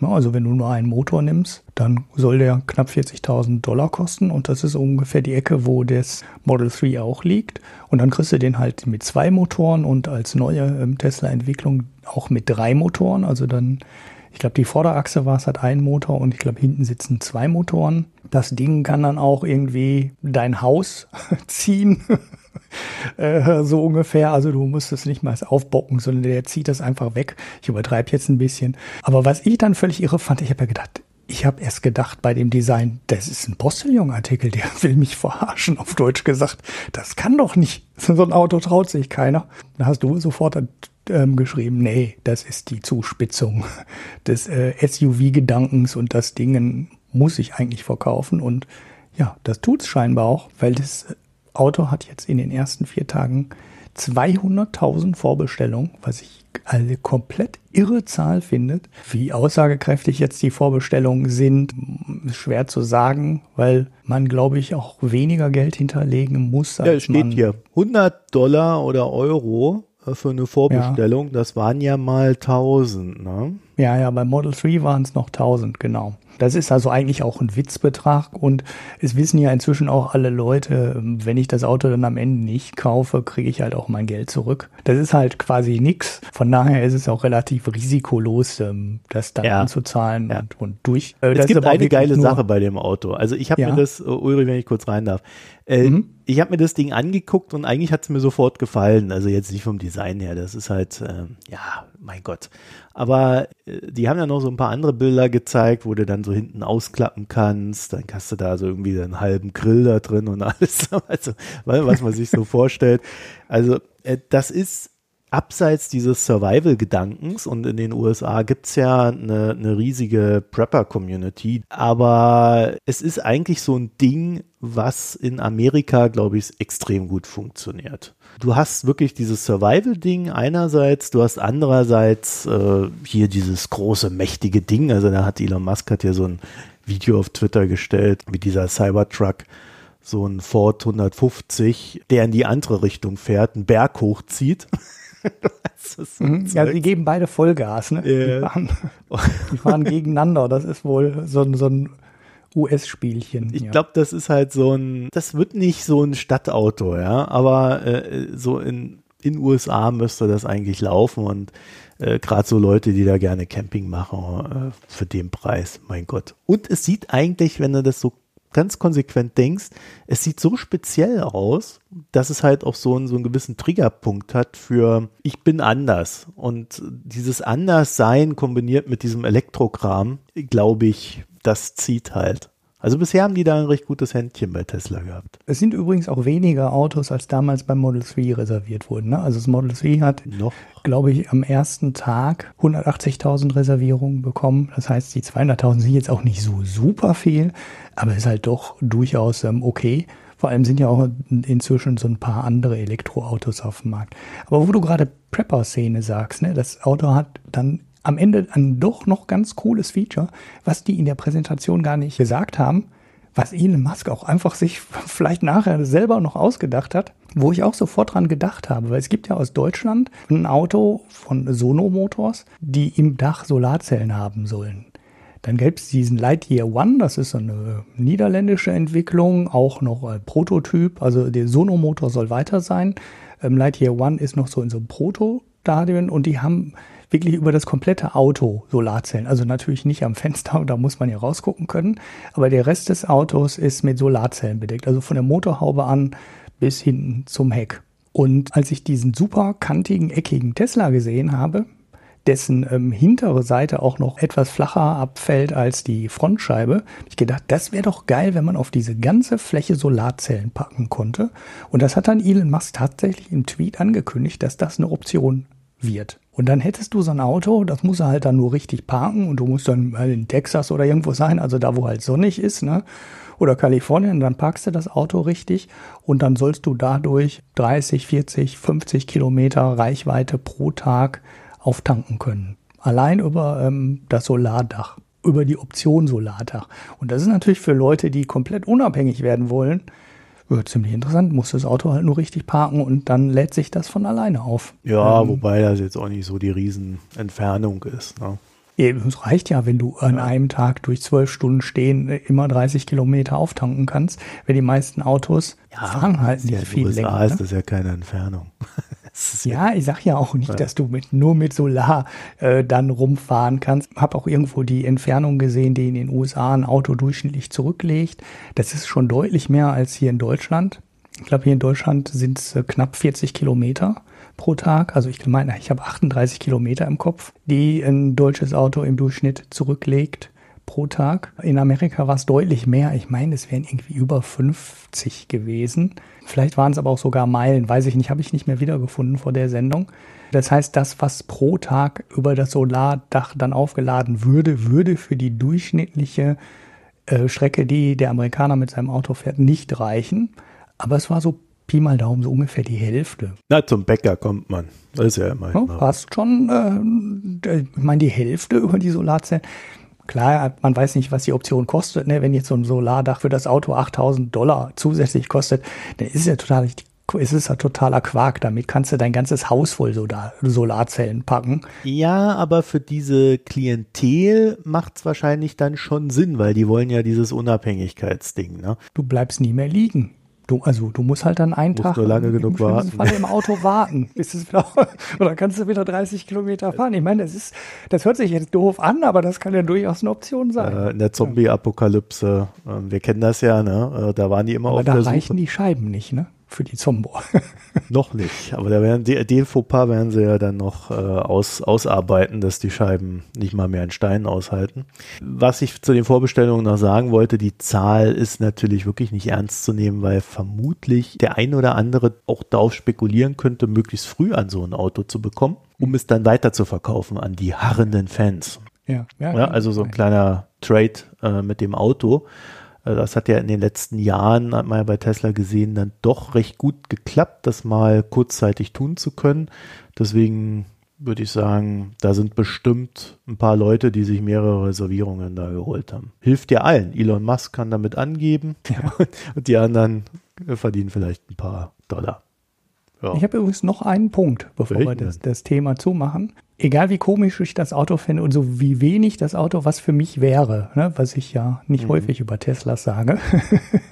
Also wenn du nur einen Motor nimmst, dann soll der knapp 40.000 Dollar kosten und das ist ungefähr die Ecke, wo das Model 3 auch liegt. Und dann kriegst du den halt mit zwei Motoren und als neue ähm, Tesla-Entwicklung auch mit drei Motoren. Also dann, ich glaube, die Vorderachse war es hat ein Motor und ich glaube, hinten sitzen zwei Motoren. Das Ding kann dann auch irgendwie dein Haus ziehen. Äh, so ungefähr. Also du musst es nicht mal aufbocken, sondern der zieht das einfach weg. Ich übertreibe jetzt ein bisschen. Aber was ich dann völlig irre fand, ich habe ja gedacht, ich habe erst gedacht bei dem Design, das ist ein Postillon-Artikel, der will mich verarschen, auf Deutsch gesagt. Das kann doch nicht. So ein Auto traut sich keiner. Da hast du sofort ähm, geschrieben, nee, das ist die Zuspitzung des äh, SUV-Gedankens und das Ding muss ich eigentlich verkaufen. Und ja, das tut's scheinbar auch, weil das Auto hat jetzt in den ersten vier Tagen 200.000 Vorbestellungen, was ich eine komplett irre Zahl finde. Wie aussagekräftig jetzt die Vorbestellungen sind, ist schwer zu sagen, weil man, glaube ich, auch weniger Geld hinterlegen muss. Als ja, es steht hier 100 Dollar oder Euro äh, für eine Vorbestellung. Ja. Das waren ja mal 1000, ne? Ja, ja, bei Model 3 waren es noch 1000, genau. Das ist also eigentlich auch ein Witzbetrag und es wissen ja inzwischen auch alle Leute, wenn ich das Auto dann am Ende nicht kaufe, kriege ich halt auch mein Geld zurück. Das ist halt quasi nix. Von daher ist es auch relativ risikolos, ähm, das dann ja. anzuzahlen ja. und, und durch. Äh, es gibt eine geile Sache bei dem Auto. Also ich habe ja. mir das, Ulrich, wenn ich kurz rein darf, äh, mhm. Ich habe mir das Ding angeguckt und eigentlich hat es mir sofort gefallen. Also jetzt nicht vom Design her, das ist halt, äh, ja, mein Gott. Aber äh, die haben ja noch so ein paar andere Bilder gezeigt, wo du dann so hinten ausklappen kannst. Dann hast du da so irgendwie einen halben Grill da drin und alles, also, was man sich so vorstellt. Also äh, das ist abseits dieses Survival-Gedankens und in den USA gibt es ja eine, eine riesige Prepper-Community, aber es ist eigentlich so ein Ding, was in Amerika, glaube ich, extrem gut funktioniert. Du hast wirklich dieses Survival-Ding einerseits, du hast andererseits äh, hier dieses große, mächtige Ding, also da hat Elon Musk hat ja so ein Video auf Twitter gestellt, wie dieser Cybertruck so ein Ford 150, der in die andere Richtung fährt, einen Berg hochzieht. mhm. ja, die geben beide Vollgas, ne? Yeah. Die, fahren, die fahren gegeneinander. Das ist wohl so, so ein US-Spielchen. Ich ja. glaube, das ist halt so ein, das wird nicht so ein Stadtauto, ja, aber äh, so in in USA müsste das eigentlich laufen und äh, gerade so Leute, die da gerne Camping machen, äh, für den Preis, mein Gott. Und es sieht eigentlich, wenn du das so ganz konsequent denkst, es sieht so speziell aus, dass es halt auch so einen, so einen gewissen Triggerpunkt hat für ich bin anders. Und dieses Anderssein kombiniert mit diesem Elektrokram, glaube ich, das zieht halt. Also bisher haben die da ein recht gutes Händchen bei Tesla gehabt. Es sind übrigens auch weniger Autos, als damals beim Model 3 reserviert wurden. Ne? Also das Model 3 hat, glaube ich, am ersten Tag 180.000 Reservierungen bekommen. Das heißt, die 200.000 sind jetzt auch nicht so super viel, aber ist halt doch durchaus ähm, okay. Vor allem sind ja auch inzwischen so ein paar andere Elektroautos auf dem Markt. Aber wo du gerade Prepper-Szene sagst, ne, das Auto hat dann am Ende ein doch noch ganz cooles Feature, was die in der Präsentation gar nicht gesagt haben, was Elon Musk auch einfach sich vielleicht nachher selber noch ausgedacht hat, wo ich auch sofort dran gedacht habe, weil es gibt ja aus Deutschland ein Auto von Sono Motors, die im Dach Solarzellen haben sollen. Dann gäbe es diesen Lightyear One, das ist eine niederländische Entwicklung, auch noch ein Prototyp, also der Sono Motor soll weiter sein. Ähm, Lightyear One ist noch so in so einem Proto-Stadion und die haben wirklich über das komplette Auto Solarzellen. Also natürlich nicht am Fenster, da muss man ja rausgucken können, aber der Rest des Autos ist mit Solarzellen bedeckt. Also von der Motorhaube an bis hinten zum Heck. Und als ich diesen super kantigen, eckigen Tesla gesehen habe, dessen ähm, hintere Seite auch noch etwas flacher abfällt als die Frontscheibe. Ich gedacht, das wäre doch geil, wenn man auf diese ganze Fläche Solarzellen packen konnte. Und das hat dann Elon Musk tatsächlich im Tweet angekündigt, dass das eine Option wird. Und dann hättest du so ein Auto, das muss er halt dann nur richtig parken und du musst dann in Texas oder irgendwo sein, also da, wo halt sonnig ist, ne? Oder Kalifornien, dann parkst du das Auto richtig und dann sollst du dadurch 30, 40, 50 Kilometer Reichweite pro Tag auftanken können. Allein über ähm, das Solardach, über die Option Solardach. Und das ist natürlich für Leute, die komplett unabhängig werden wollen, ja, ziemlich interessant. Muss das Auto halt nur richtig parken und dann lädt sich das von alleine auf. Ja, ähm, wobei das jetzt auch nicht so die Riesenentfernung ist. Ne? Es reicht ja, wenn du an einem Tag durch zwölf Stunden stehen immer 30 Kilometer auftanken kannst, weil die meisten Autos ja, fahren halt nicht ja, viel USA länger. ist ne? das ja keine Entfernung. Ja, ich sag ja auch nicht, ja. dass du mit, nur mit Solar äh, dann rumfahren kannst. Hab auch irgendwo die Entfernung gesehen, die in den USA ein Auto durchschnittlich zurücklegt. Das ist schon deutlich mehr als hier in Deutschland. Ich glaube, hier in Deutschland sind es äh, knapp 40 Kilometer pro Tag. Also ich meine, ich habe 38 Kilometer im Kopf, die ein deutsches Auto im Durchschnitt zurücklegt pro Tag. In Amerika war es deutlich mehr. Ich meine, es wären irgendwie über 50 gewesen. Vielleicht waren es aber auch sogar Meilen, weiß ich nicht, habe ich nicht mehr wiedergefunden vor der Sendung. Das heißt, das, was pro Tag über das Solardach dann aufgeladen würde, würde für die durchschnittliche äh, Strecke, die der Amerikaner mit seinem Auto fährt, nicht reichen. Aber es war so Pi mal Daumen so ungefähr die Hälfte. Na, zum Bäcker kommt man. Das ist ja immer. Ja, fast schon, äh, ich meine, die Hälfte über die Solarzellen. Klar, man weiß nicht, was die Option kostet. Ne? Wenn jetzt so ein Solardach für das Auto 8000 Dollar zusätzlich kostet, dann ist es ja total, ist es ja totaler Quark. Damit kannst du dein ganzes Haus voll Solarzellen packen. Ja, aber für diese Klientel macht es wahrscheinlich dann schon Sinn, weil die wollen ja dieses Unabhängigkeitsding. Ne? Du bleibst nie mehr liegen. Du, also du musst halt dann einen musst Tag nur lange genug warten. Fall im Auto warten, bis es wieder, oder kannst du wieder 30 Kilometer fahren. Ich meine, das ist, das hört sich jetzt doof an, aber das kann ja durchaus eine Option sein. Äh, in der Zombie-Apokalypse, äh, wir kennen das ja, ne? Äh, da waren die immer aber auf da der Suche. Da reichen die Scheiben nicht, ne? Für die Zombor. noch nicht, aber da werden die, den Fauxpas werden sie ja dann noch äh, aus, ausarbeiten, dass die Scheiben nicht mal mehr in Steinen aushalten. Was ich zu den Vorbestellungen noch sagen wollte, die Zahl ist natürlich wirklich nicht ernst zu nehmen, weil vermutlich der ein oder andere auch darauf spekulieren könnte, möglichst früh an so ein Auto zu bekommen, um es dann weiter zu verkaufen an die harrenden Fans. Ja, ja, ja also so ein kleiner Trade äh, mit dem Auto. Äh, das hat ja in den letzten Jahren, hat man ja bei Tesla gesehen, dann doch recht gut geklappt, das mal kurzzeitig tun zu können. Deswegen würde ich sagen, da sind bestimmt ein paar Leute, die sich mehrere Reservierungen da geholt haben. Hilft ja allen. Elon Musk kann damit angeben ja. und die anderen verdienen vielleicht ein paar Dollar. Ja. Ich habe übrigens noch einen Punkt, bevor Welchen wir das, das, Thema zumachen. Egal wie komisch ich das Auto finde und so wie wenig das Auto was für mich wäre, ne, was ich ja nicht mhm. häufig über Teslas sage,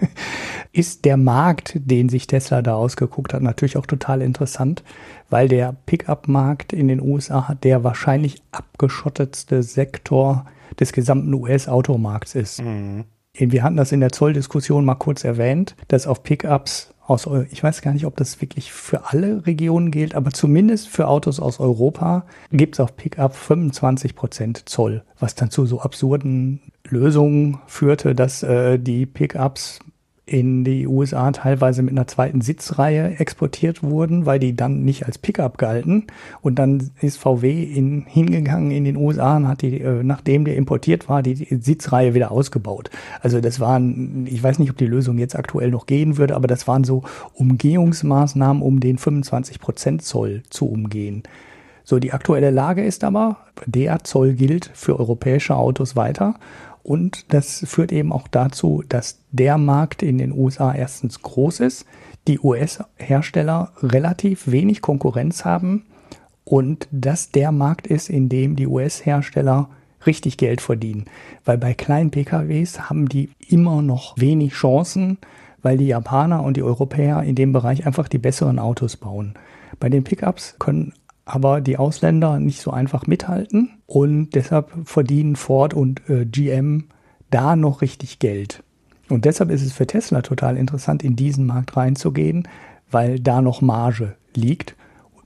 ist der Markt, den sich Tesla da ausgeguckt hat, natürlich auch total interessant, weil der Pickup-Markt in den USA der wahrscheinlich abgeschottetste Sektor des gesamten US-Automarkts ist. Mhm. Wir hatten das in der Zolldiskussion mal kurz erwähnt, dass auf Pickups aus, ich weiß gar nicht, ob das wirklich für alle Regionen gilt, aber zumindest für Autos aus Europa gibt es auf Pickup 25 Prozent Zoll, was dann zu so absurden Lösungen führte, dass äh, die Pickups in die USA teilweise mit einer zweiten Sitzreihe exportiert wurden, weil die dann nicht als Pickup galten. Und dann ist VW in, hingegangen in den USA und hat die, äh, nachdem der importiert war, die, die Sitzreihe wieder ausgebaut. Also das waren, ich weiß nicht, ob die Lösung jetzt aktuell noch gehen würde, aber das waren so Umgehungsmaßnahmen, um den 25% Zoll zu umgehen. So, die aktuelle Lage ist aber, der Zoll gilt für europäische Autos weiter und das führt eben auch dazu, dass der Markt in den USA erstens groß ist, die US-Hersteller relativ wenig Konkurrenz haben und dass der Markt ist, in dem die US-Hersteller richtig Geld verdienen. Weil bei kleinen PKWs haben die immer noch wenig Chancen, weil die Japaner und die Europäer in dem Bereich einfach die besseren Autos bauen. Bei den Pickups können aber die Ausländer nicht so einfach mithalten und deshalb verdienen Ford und äh, GM da noch richtig Geld. Und deshalb ist es für Tesla total interessant, in diesen Markt reinzugehen, weil da noch Marge liegt.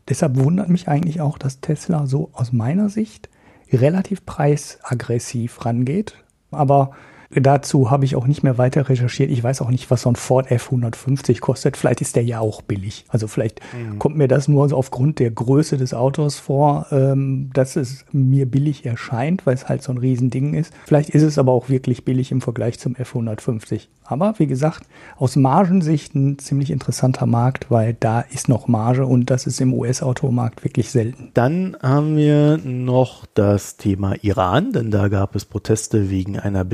Deshalb wundert mich eigentlich auch, dass Tesla so aus meiner Sicht relativ preisaggressiv rangeht. Aber Dazu habe ich auch nicht mehr weiter recherchiert. Ich weiß auch nicht, was so ein Ford F150 kostet. Vielleicht ist der ja auch billig. Also vielleicht mhm. kommt mir das nur aufgrund der Größe des Autos vor, ähm, dass es mir billig erscheint, weil es halt so ein Riesending ist. Vielleicht ist es aber auch wirklich billig im Vergleich zum F150. Aber wie gesagt, aus Margensicht ein ziemlich interessanter Markt, weil da ist noch Marge und das ist im US-Automarkt wirklich selten. Dann haben wir noch das Thema Iran, denn da gab es Proteste wegen einer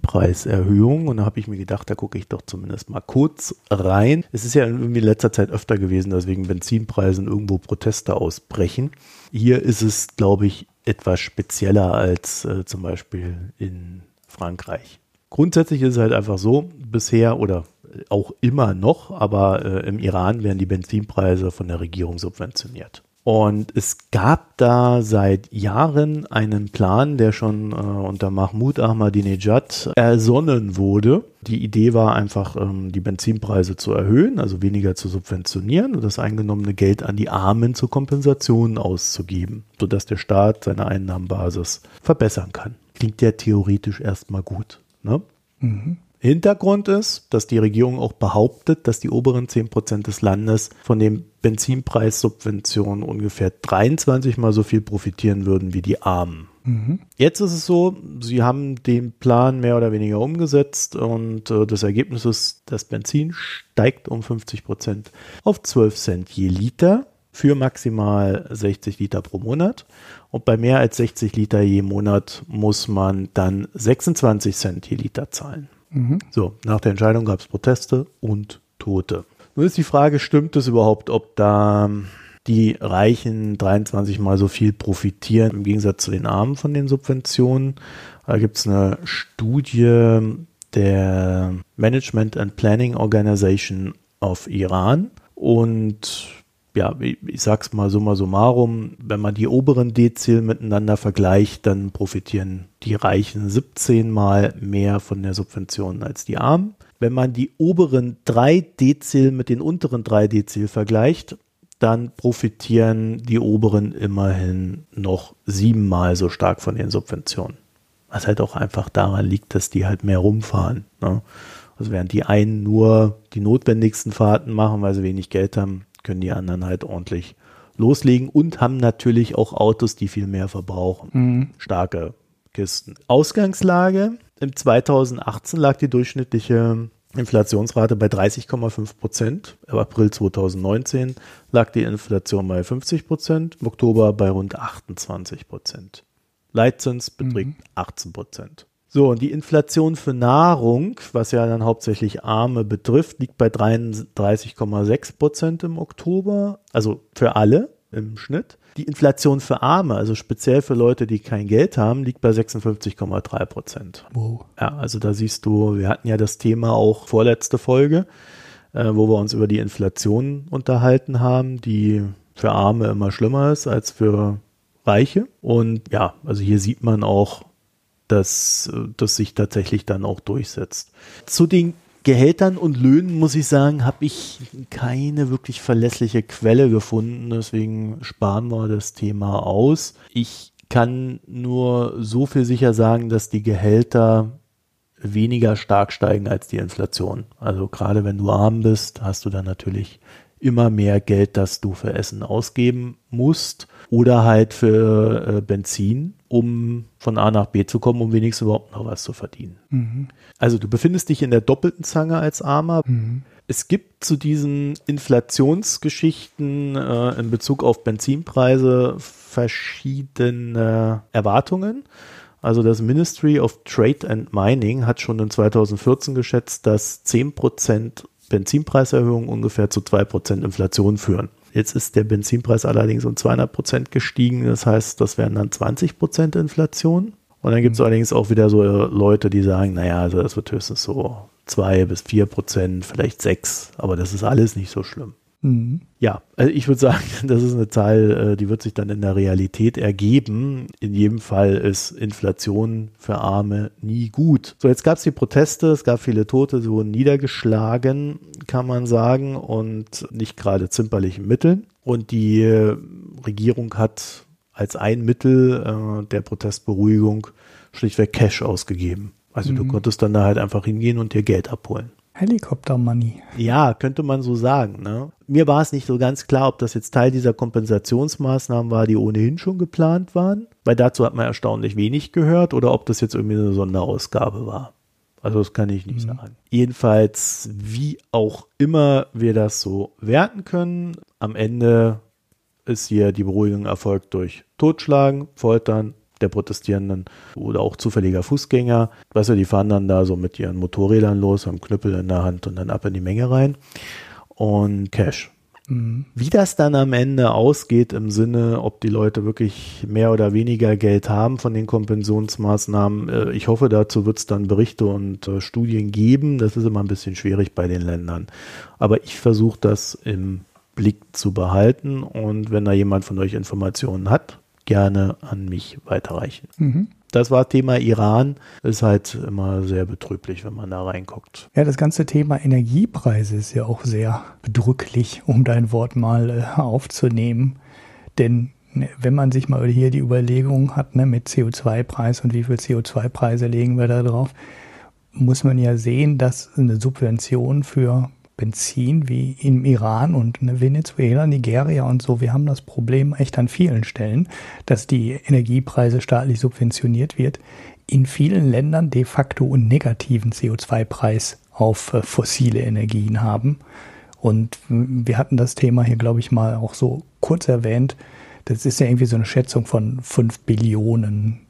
Benzinpreiserhöhung und da habe ich mir gedacht, da gucke ich doch zumindest mal kurz rein. Es ist ja irgendwie in letzter Zeit öfter gewesen, dass wegen Benzinpreisen irgendwo Proteste ausbrechen. Hier ist es, glaube ich, etwas spezieller als äh, zum Beispiel in Frankreich. Grundsätzlich ist es halt einfach so, bisher oder auch immer noch, aber äh, im Iran werden die Benzinpreise von der Regierung subventioniert. Und es gab da seit Jahren einen Plan, der schon äh, unter Mahmoud Ahmadinejad ersonnen wurde. Die Idee war einfach, ähm, die Benzinpreise zu erhöhen, also weniger zu subventionieren und das eingenommene Geld an die Armen zur Kompensation auszugeben, sodass der Staat seine Einnahmenbasis verbessern kann. Klingt ja theoretisch erstmal gut. Ne? Mhm. Hintergrund ist, dass die Regierung auch behauptet, dass die oberen 10% des Landes von den Benzinpreissubventionen ungefähr 23 mal so viel profitieren würden wie die Armen. Mhm. Jetzt ist es so, sie haben den Plan mehr oder weniger umgesetzt und äh, das Ergebnis ist, das Benzin steigt um 50% auf 12 Cent je Liter für maximal 60 Liter pro Monat. Und bei mehr als 60 Liter je Monat muss man dann 26 Cent je Liter zahlen. Mhm. So, nach der Entscheidung gab es Proteste und Tote. Nun ist die Frage, stimmt es überhaupt, ob da die Reichen 23 mal so viel profitieren im Gegensatz zu den Armen von den Subventionen? Da gibt es eine Studie der Management and Planning Organization of Iran und ja, ich sag's mal summa summarum, wenn man die oberen Dezil miteinander vergleicht, dann profitieren die Reichen 17 mal mehr von der Subvention als die Armen. Wenn man die oberen drei Dezil mit den unteren drei Dezil vergleicht, dann profitieren die oberen immerhin noch siebenmal so stark von den Subventionen. Was halt auch einfach daran liegt, dass die halt mehr rumfahren. Ne? Also während die einen nur die notwendigsten Fahrten machen, weil sie wenig Geld haben, können die anderen halt ordentlich loslegen und haben natürlich auch Autos, die viel mehr verbrauchen. Mhm. Starke Kisten. Ausgangslage im 2018 lag die durchschnittliche Inflationsrate bei 30,5 Prozent. Im April 2019 lag die Inflation bei 50 Prozent, im Oktober bei rund 28 Prozent. Leitzins beträgt mhm. 18 Prozent. So, und die Inflation für Nahrung, was ja dann hauptsächlich Arme betrifft, liegt bei 33,6 Prozent im Oktober, also für alle im Schnitt. Die Inflation für Arme, also speziell für Leute, die kein Geld haben, liegt bei 56,3 Prozent. Wow. Ja, also da siehst du, wir hatten ja das Thema auch vorletzte Folge, äh, wo wir uns über die Inflation unterhalten haben, die für Arme immer schlimmer ist als für Reiche. Und ja, also hier sieht man auch, dass das sich tatsächlich dann auch durchsetzt. Zu den Gehältern und Löhnen, muss ich sagen, habe ich keine wirklich verlässliche Quelle gefunden. Deswegen sparen wir das Thema aus. Ich kann nur so viel sicher sagen, dass die Gehälter weniger stark steigen als die Inflation. Also gerade wenn du arm bist, hast du dann natürlich immer mehr Geld, das du für Essen ausgeben musst oder halt für äh, Benzin, um von A nach B zu kommen, um wenigstens überhaupt noch was zu verdienen. Mhm. Also du befindest dich in der doppelten Zange als Armer. Mhm. Es gibt zu diesen Inflationsgeschichten äh, in Bezug auf Benzinpreise verschiedene Erwartungen. Also das Ministry of Trade and Mining hat schon in 2014 geschätzt, dass 10% Benzinpreiserhöhungen ungefähr zu 2% Inflation führen. Jetzt ist der Benzinpreis allerdings um 200 Prozent gestiegen. Das heißt, das wären dann 20 Prozent Inflation. Und dann gibt es mhm. allerdings auch wieder so Leute, die sagen, naja, also das wird höchstens so zwei bis vier Prozent, vielleicht sechs, aber das ist alles nicht so schlimm. Mhm. Ja, also ich würde sagen, das ist eine Zahl, äh, die wird sich dann in der Realität ergeben. In jedem Fall ist Inflation für Arme nie gut. So, jetzt gab es die Proteste, es gab viele Tote, sie wurden niedergeschlagen, kann man sagen, und nicht gerade zimperlichen Mitteln. Und die äh, Regierung hat als ein Mittel äh, der Protestberuhigung schlichtweg Cash ausgegeben. Also mhm. du konntest dann da halt einfach hingehen und dir Geld abholen. Helikopter-Money. Ja, könnte man so sagen. Ne? Mir war es nicht so ganz klar, ob das jetzt Teil dieser Kompensationsmaßnahmen war, die ohnehin schon geplant waren, weil dazu hat man erstaunlich wenig gehört, oder ob das jetzt irgendwie eine Sonderausgabe war. Also das kann ich nicht mhm. sagen. Jedenfalls, wie auch immer wir das so werten können, am Ende ist hier die Beruhigung erfolgt durch Totschlagen, Foltern der Protestierenden oder auch zufälliger Fußgänger. Weißt du, die fahren dann da so mit ihren Motorrädern los, haben Knüppel in der Hand und dann ab in die Menge rein. Und Cash. Mhm. Wie das dann am Ende ausgeht im Sinne, ob die Leute wirklich mehr oder weniger Geld haben von den Kompensationsmaßnahmen, äh, ich hoffe, dazu wird es dann Berichte und äh, Studien geben. Das ist immer ein bisschen schwierig bei den Ländern. Aber ich versuche das im Blick zu behalten und wenn da jemand von euch Informationen hat, gerne an mich weiterreichen. Mhm das war Thema Iran. Ist halt immer sehr betrüblich, wenn man da reinguckt. Ja, das ganze Thema Energiepreise ist ja auch sehr bedrücklich, um dein Wort mal äh, aufzunehmen. Denn ne, wenn man sich mal hier die Überlegung hat, ne, mit CO2-Preis und wie viel CO2-Preise legen wir da drauf, muss man ja sehen, dass eine Subvention für Benzin wie im Iran und Venezuela, Nigeria und so. Wir haben das Problem echt an vielen Stellen, dass die Energiepreise staatlich subventioniert wird. In vielen Ländern de facto einen negativen CO2-Preis auf äh, fossile Energien haben. Und wir hatten das Thema hier, glaube ich, mal auch so kurz erwähnt. Das ist ja irgendwie so eine Schätzung von 5 Billionen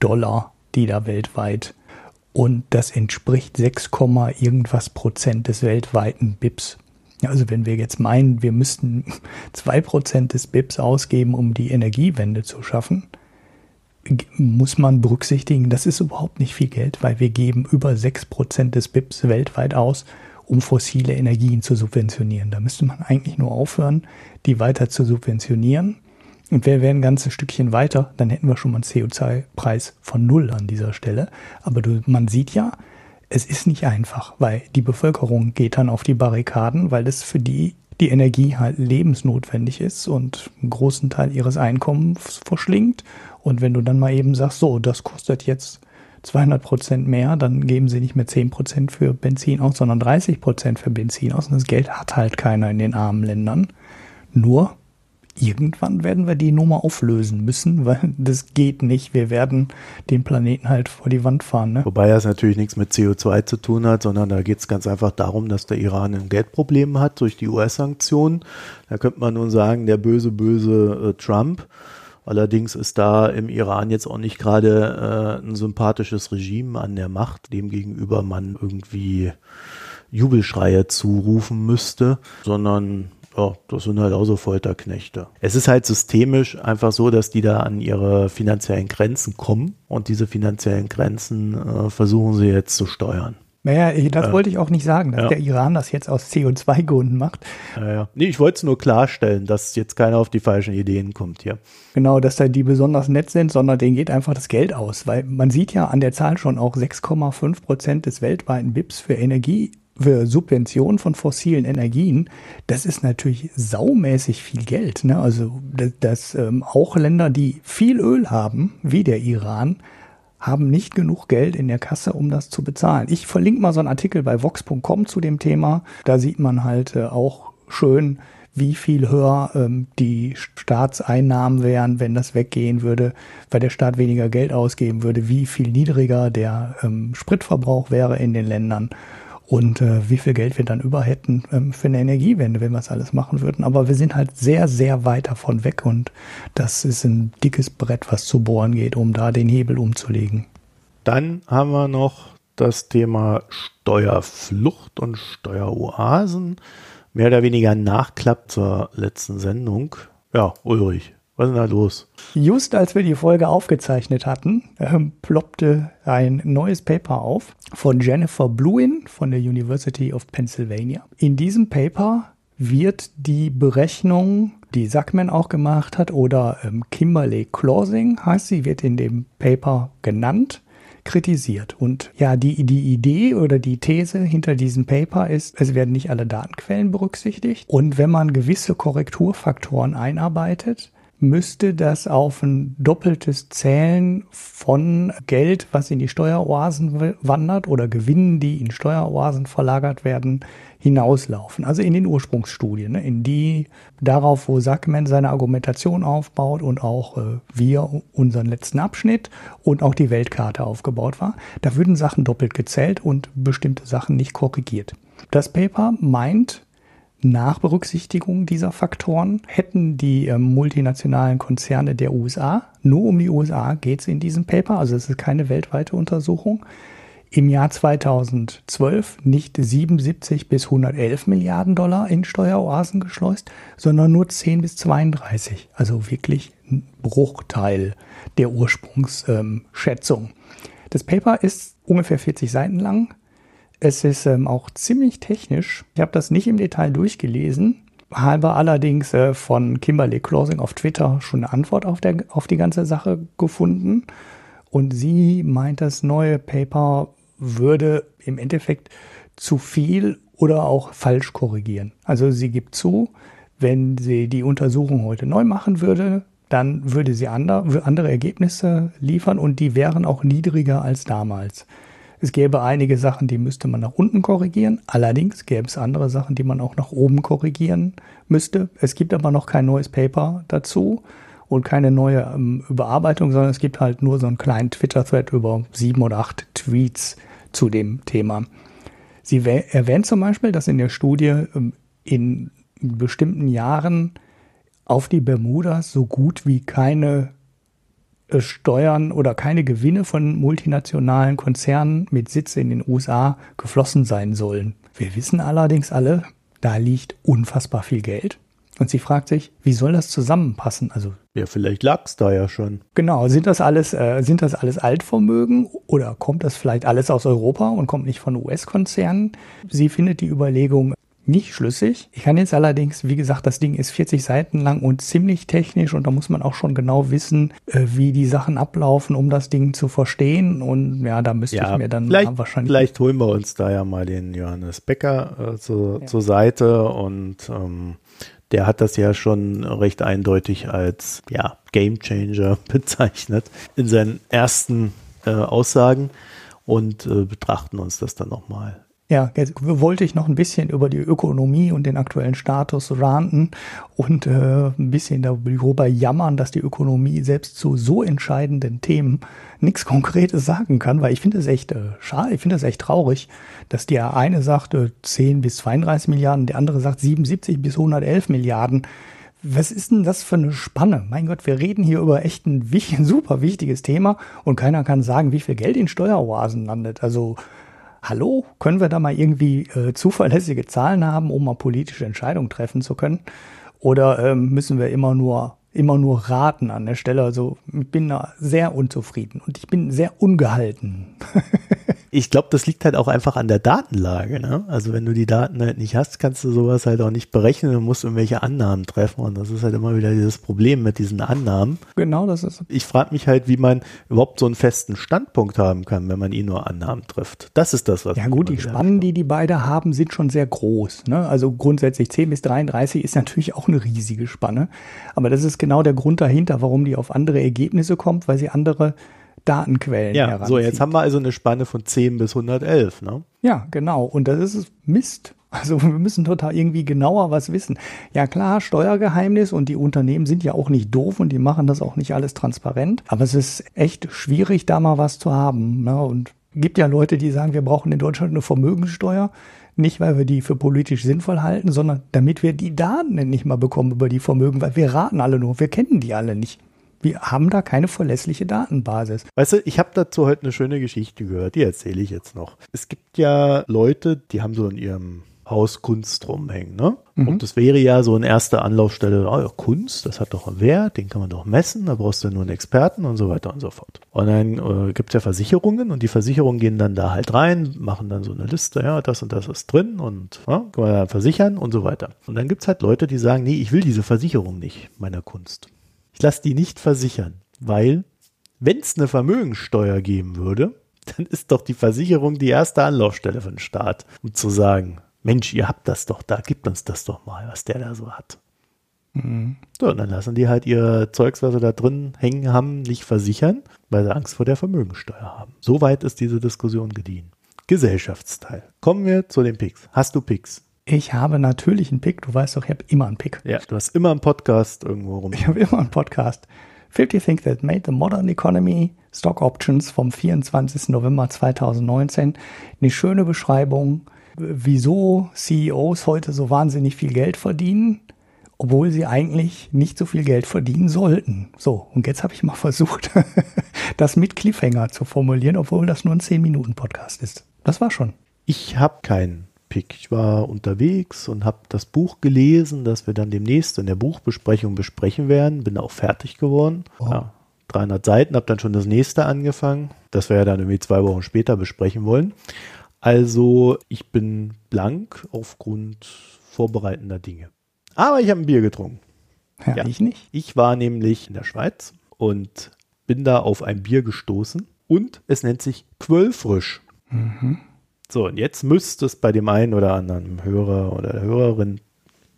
Dollar, die da weltweit und das entspricht 6, irgendwas Prozent des weltweiten BIPs. Also wenn wir jetzt meinen, wir müssten zwei Prozent des BIPs ausgeben, um die Energiewende zu schaffen, muss man berücksichtigen, das ist überhaupt nicht viel Geld, weil wir geben über sechs Prozent des BIPs weltweit aus, um fossile Energien zu subventionieren. Da müsste man eigentlich nur aufhören, die weiter zu subventionieren und wir wären ein ganzes Stückchen weiter, dann hätten wir schon mal einen CO2-Preis von null an dieser Stelle. Aber du, man sieht ja, es ist nicht einfach, weil die Bevölkerung geht dann auf die Barrikaden, weil es für die die Energie halt lebensnotwendig ist und einen großen Teil ihres Einkommens verschlingt. Und wenn du dann mal eben sagst, so, das kostet jetzt 200 Prozent mehr, dann geben sie nicht mehr 10 Prozent für Benzin aus, sondern 30 Prozent für Benzin aus. Und das Geld hat halt keiner in den armen Ländern. Nur irgendwann werden wir die Nummer auflösen müssen, weil das geht nicht. Wir werden den Planeten halt vor die Wand fahren. Ne? Wobei das natürlich nichts mit CO2 zu tun hat, sondern da geht es ganz einfach darum, dass der Iran ein Geldproblem hat durch die US-Sanktionen. Da könnte man nun sagen, der böse, böse äh, Trump. Allerdings ist da im Iran jetzt auch nicht gerade äh, ein sympathisches Regime an der Macht, dem gegenüber man irgendwie Jubelschreie zurufen müsste, sondern ja, das sind halt auch so Folterknechte. Es ist halt systemisch einfach so, dass die da an ihre finanziellen Grenzen kommen und diese finanziellen Grenzen äh, versuchen sie jetzt zu steuern. Naja, das äh, wollte ich auch nicht sagen, dass ja. der Iran das jetzt aus CO2-Gründen macht. Ja, ja. Nee, ich wollte es nur klarstellen, dass jetzt keiner auf die falschen Ideen kommt hier. Genau, dass da die besonders nett sind, sondern denen geht einfach das Geld aus. Weil man sieht ja an der Zahl schon auch 6,5 Prozent des weltweiten BIPs für Energie Subventionen von fossilen Energien, das ist natürlich saumäßig viel Geld. Ne? Also dass, dass ähm, auch Länder, die viel Öl haben, wie der Iran, haben nicht genug Geld in der Kasse, um das zu bezahlen. Ich verlinke mal so einen Artikel bei vox.com zu dem Thema. Da sieht man halt äh, auch schön, wie viel höher ähm, die Staatseinnahmen wären, wenn das weggehen würde, weil der Staat weniger Geld ausgeben würde, wie viel niedriger der ähm, Spritverbrauch wäre in den Ländern und äh, wie viel Geld wir dann über hätten ähm, für eine Energiewende, wenn wir das alles machen würden. Aber wir sind halt sehr, sehr weit davon weg und das ist ein dickes Brett, was zu bohren geht, um da den Hebel umzulegen. Dann haben wir noch das Thema Steuerflucht und Steueroasen. Mehr oder weniger Nachklapp zur letzten Sendung. Ja, Ulrich, was ist denn da los? Just als wir die Folge aufgezeichnet hatten, ähm, ploppte ein neues Paper auf von Jennifer Bluin von der University of Pennsylvania. In diesem Paper wird die Berechnung, die Sackman auch gemacht hat, oder ähm, Kimberley Clausing heißt sie, wird in dem Paper genannt, kritisiert. Und ja, die, die Idee oder die These hinter diesem Paper ist, es werden nicht alle Datenquellen berücksichtigt. Und wenn man gewisse Korrekturfaktoren einarbeitet, müsste das auf ein doppeltes Zählen von Geld, was in die Steueroasen wandert oder Gewinnen, die in Steueroasen verlagert werden, hinauslaufen. Also in den Ursprungsstudien, ne, in die darauf, wo Sackman seine Argumentation aufbaut und auch äh, wir unseren letzten Abschnitt und auch die Weltkarte aufgebaut war. Da würden Sachen doppelt gezählt und bestimmte Sachen nicht korrigiert. Das Paper meint, nach Berücksichtigung dieser Faktoren hätten die äh, multinationalen Konzerne der USA, nur um die USA geht es in diesem Paper, also es ist keine weltweite Untersuchung, im Jahr 2012 nicht 77 bis 111 Milliarden Dollar in Steueroasen geschleust, sondern nur 10 bis 32. Also wirklich ein Bruchteil der Ursprungsschätzung. Ähm, das Paper ist ungefähr 40 Seiten lang. Es ist ähm, auch ziemlich technisch. Ich habe das nicht im Detail durchgelesen, habe allerdings äh, von Kimberly Closing auf Twitter schon eine Antwort auf, der, auf die ganze Sache gefunden. Und sie meint, das neue Paper würde im Endeffekt zu viel oder auch falsch korrigieren. Also sie gibt zu, wenn sie die Untersuchung heute neu machen würde, dann würde sie andere, andere Ergebnisse liefern und die wären auch niedriger als damals. Es gäbe einige Sachen, die müsste man nach unten korrigieren. Allerdings gäbe es andere Sachen, die man auch nach oben korrigieren müsste. Es gibt aber noch kein neues Paper dazu und keine neue ähm, Überarbeitung, sondern es gibt halt nur so einen kleinen Twitter-Thread über sieben oder acht Tweets, zu dem Thema. Sie erwähnt zum Beispiel, dass in der Studie ähm, in bestimmten Jahren auf die Bermudas so gut wie keine Steuern oder keine Gewinne von multinationalen Konzernen mit Sitz in den USA geflossen sein sollen. Wir wissen allerdings alle, da liegt unfassbar viel Geld. Und sie fragt sich, wie soll das zusammenpassen? Also ja, vielleicht lag es da ja schon. Genau, sind das alles, äh, sind das alles Altvermögen oder kommt das vielleicht alles aus Europa und kommt nicht von US-Konzernen? Sie findet die Überlegung nicht schlüssig. Ich kann jetzt allerdings, wie gesagt, das Ding ist 40 Seiten lang und ziemlich technisch und da muss man auch schon genau wissen, äh, wie die Sachen ablaufen, um das Ding zu verstehen. Und ja, da müsste ja, ich mir dann wahrscheinlich. Vielleicht holen wir uns da ja mal den Johannes Becker äh, zu, ja. zur Seite und ähm, der hat das ja schon recht eindeutig als ja, Game Changer bezeichnet in seinen ersten äh, Aussagen und äh, betrachten uns das dann nochmal ja, jetzt wollte ich noch ein bisschen über die Ökonomie und den aktuellen Status ranten und äh, ein bisschen darüber jammern, dass die Ökonomie selbst zu so entscheidenden Themen nichts Konkretes sagen kann, weil ich finde es echt äh, schade, ich finde es echt traurig, dass der eine sagt äh, 10 bis 32 Milliarden, der andere sagt 77 bis 111 Milliarden. Was ist denn das für eine Spanne? Mein Gott, wir reden hier über echt ein, ein super wichtiges Thema und keiner kann sagen, wie viel Geld in Steueroasen landet. Also hallo, können wir da mal irgendwie äh, zuverlässige Zahlen haben, um mal politische Entscheidungen treffen zu können? Oder ähm, müssen wir immer nur immer nur raten an der Stelle. Also ich bin da sehr unzufrieden und ich bin sehr ungehalten. ich glaube, das liegt halt auch einfach an der Datenlage. Ne? Also wenn du die Daten halt nicht hast, kannst du sowas halt auch nicht berechnen und musst irgendwelche Annahmen treffen. Und das ist halt immer wieder dieses Problem mit diesen Annahmen. Genau, das ist. Ich frage mich halt, wie man überhaupt so einen festen Standpunkt haben kann, wenn man ihn nur Annahmen trifft. Das ist das, was. Ja gut, die Spannen, die die beide haben, sind schon sehr groß. Ne? Also grundsätzlich 10 bis 33 ist natürlich auch eine riesige Spanne. Aber das ist genau der Grund dahinter, warum die auf andere Ergebnisse kommt, weil sie andere Datenquellen ja, heranzieht. So, jetzt haben wir also eine Spanne von 10 bis 111, ne? Ja, genau. Und das ist Mist. Also wir müssen total irgendwie genauer was wissen. Ja klar, Steuergeheimnis und die Unternehmen sind ja auch nicht doof und die machen das auch nicht alles transparent. Aber es ist echt schwierig, da mal was zu haben. Ne? Und gibt ja Leute, die sagen, wir brauchen in Deutschland eine Vermögenssteuer. Nicht, weil wir die für politisch sinnvoll halten, sondern damit wir die Daten nicht mal bekommen über die Vermögen, weil wir raten alle nur, wir kennen die alle nicht. Wir haben da keine verlässliche Datenbasis. Weißt du, ich habe dazu heute eine schöne Geschichte gehört, die erzähle ich jetzt noch. Es gibt ja Leute, die haben so in ihrem Haus Kunst rumhängen, ne? Mhm. Und das wäre ja so eine erste Anlaufstelle, oh ja, Kunst, das hat doch einen Wert, den kann man doch messen, da brauchst du nur einen Experten und so weiter und so fort. Und dann äh, gibt es ja Versicherungen und die Versicherungen gehen dann da halt rein, machen dann so eine Liste, ja, das und das ist drin und ja, kann man dann versichern und so weiter. Und dann gibt es halt Leute, die sagen, nee, ich will diese Versicherung nicht meiner Kunst. Ich lasse die nicht versichern, weil wenn es eine Vermögensteuer geben würde, dann ist doch die Versicherung die erste Anlaufstelle für den Staat, um zu sagen, Mensch, ihr habt das doch da, gibt uns das doch mal, was der da so hat. Mhm. So, und dann lassen die halt ihr Zeugs, was sie da drin hängen haben, nicht versichern, weil sie Angst vor der Vermögensteuer haben. Soweit ist diese Diskussion gediehen. Gesellschaftsteil. Kommen wir zu den Picks. Hast du Picks? Ich habe natürlich einen Pick. Du weißt doch, ich habe immer einen Pick. Ja, du hast immer einen Podcast irgendwo rum. Ich habe immer einen Podcast. 50 Things That Made the Modern Economy, Stock Options vom 24. November 2019. Eine schöne Beschreibung, wieso CEOs heute so wahnsinnig viel Geld verdienen, obwohl sie eigentlich nicht so viel Geld verdienen sollten. So, und jetzt habe ich mal versucht, das mit Cliffhanger zu formulieren, obwohl das nur ein 10-Minuten-Podcast ist. Das war schon. Ich habe keinen Pick. Ich war unterwegs und habe das Buch gelesen, das wir dann demnächst in der Buchbesprechung besprechen werden. Bin auch fertig geworden. Oh. Ja, 300 Seiten, habe dann schon das nächste angefangen, das wir ja dann irgendwie zwei Wochen später besprechen wollen. Also ich bin blank aufgrund vorbereitender Dinge. Aber ich habe ein Bier getrunken. Ja, ja, ich nicht. Ich war nämlich in der Schweiz und bin da auf ein Bier gestoßen und es nennt sich Quöllfrisch. Mhm. So, und jetzt müsste es bei dem einen oder anderen Hörer oder Hörerin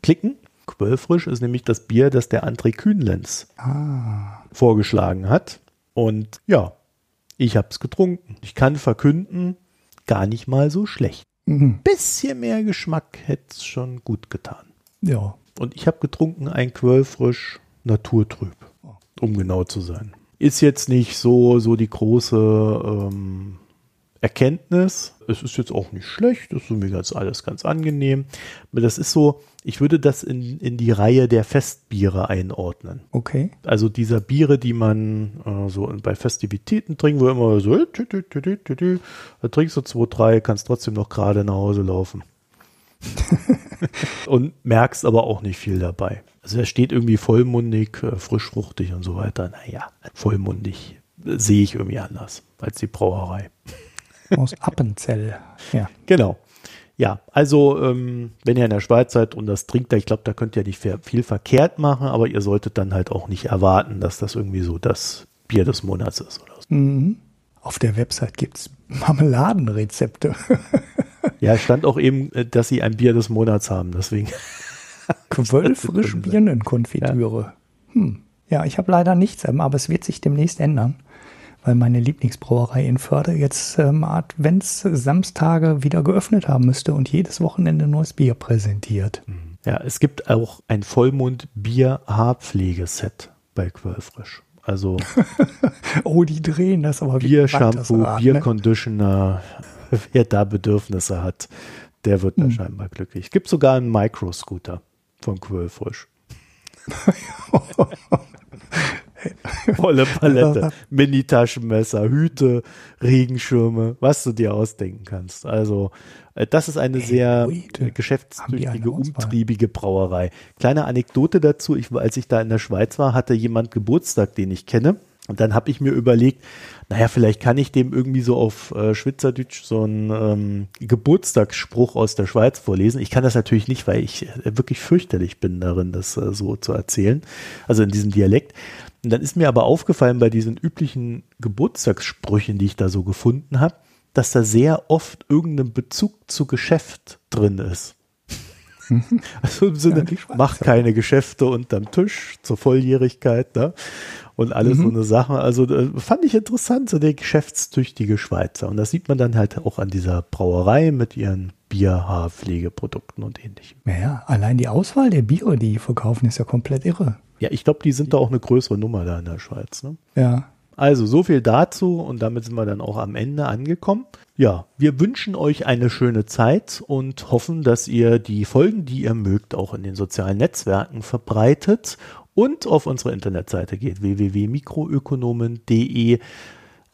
klicken. Quöllfrisch ist nämlich das Bier, das der André Kühnlenz ah. vorgeschlagen hat. Und ja, ich habe es getrunken. Ich kann verkünden, gar nicht mal so schlecht. Mhm. Bisschen mehr Geschmack hätte es schon gut getan. Ja. Und ich habe getrunken ein Quöllfrisch Naturtrüb, um genau zu sein. Ist jetzt nicht so, so die große ähm, Erkenntnis. Es ist jetzt auch nicht schlecht, das ist mir ganz alles ganz angenehm. Aber das ist so, ich würde das in, in die Reihe der Festbiere einordnen. Okay. Also dieser Biere, die man äh, so bei Festivitäten trinkt, wo immer so, tü, tü, tü, da trinkst du zwei, drei, kannst trotzdem noch gerade nach Hause laufen. und merkst aber auch nicht viel dabei. Also er steht irgendwie vollmundig, äh, frischfruchtig und so weiter. Naja, vollmundig sehe ich irgendwie anders als die Brauerei. Aus Appenzell, ja. Genau. Ja, also ähm, wenn ihr in der Schweiz seid und das trinkt, ich glaube, da könnt ihr nicht viel verkehrt machen, aber ihr solltet dann halt auch nicht erwarten, dass das irgendwie so das Bier des Monats ist oder so. Mhm. Auf der Website gibt es Marmeladenrezepte. ja, stand auch eben, äh, dass sie ein Bier des Monats haben, deswegen. Zwölf Birnenkonfitüre. Ja. Hm. ja, ich habe leider nichts, aber es wird sich demnächst ändern weil meine Lieblingsbrauerei in Förde jetzt ähm, Advents-Samstage wieder geöffnet haben müsste und jedes Wochenende neues Bier präsentiert. Mhm. Ja, es gibt auch ein Vollmond-Bier-Haarpflegeset bei Quellfrisch. Also oh, die drehen das aber Bier, Shampoo, ne? Bier Conditioner. Wer da Bedürfnisse hat, der wird da hm. scheinbar glücklich. Es gibt sogar einen Microscooter von Quellfrisch. Volle Palette. Mini-Taschenmesser, Hüte, Regenschirme, was du dir ausdenken kannst. Also, äh, das ist eine sehr geschäftstüchtige, umtriebige Brauerei. Kleine Anekdote dazu. Ich, als ich da in der Schweiz war, hatte jemand Geburtstag, den ich kenne. Und dann habe ich mir überlegt, naja, vielleicht kann ich dem irgendwie so auf äh, Schweizerdeutsch so einen ähm, Geburtstagsspruch aus der Schweiz vorlesen. Ich kann das natürlich nicht, weil ich äh, wirklich fürchterlich bin darin, das äh, so zu erzählen. Also in diesem Dialekt. Und dann ist mir aber aufgefallen bei diesen üblichen Geburtstagssprüchen, die ich da so gefunden habe, dass da sehr oft irgendein Bezug zu Geschäft drin ist. also im Sinne, ja, mach keine Geschäfte unterm Tisch zur Volljährigkeit, ne? Und alles mhm. so eine Sache. Also äh, fand ich interessant, so der geschäftstüchtige Schweizer. Und das sieht man dann halt auch an dieser Brauerei mit ihren Bier, Haarpflegeprodukten und ähnlichem. Naja, allein die Auswahl der Biere, die verkaufen, ist ja komplett irre. Ja, ich glaube, die sind da auch eine größere Nummer da in der Schweiz. Ne? Ja. Also so viel dazu und damit sind wir dann auch am Ende angekommen. Ja, wir wünschen euch eine schöne Zeit und hoffen, dass ihr die Folgen, die ihr mögt, auch in den sozialen Netzwerken verbreitet und auf unsere Internetseite geht www.mikroökonomen.de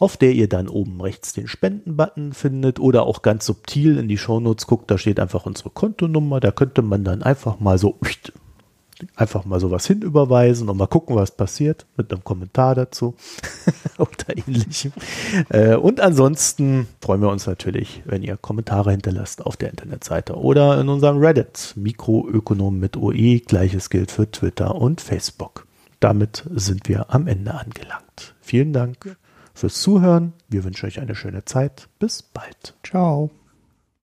auf der ihr dann oben rechts den Spenden-Button findet oder auch ganz subtil in die Shownotes guckt, da steht einfach unsere Kontonummer, da könnte man dann einfach mal so einfach mal sowas hinüberweisen und mal gucken, was passiert mit einem Kommentar dazu oder ähnlichem. Äh, und ansonsten freuen wir uns natürlich, wenn ihr Kommentare hinterlasst auf der Internetseite oder in unserem Reddit Mikroökonom mit OE. Gleiches gilt für Twitter und Facebook. Damit sind wir am Ende angelangt. Vielen Dank fürs Zuhören. Wir wünschen euch eine schöne Zeit. Bis bald. Ciao.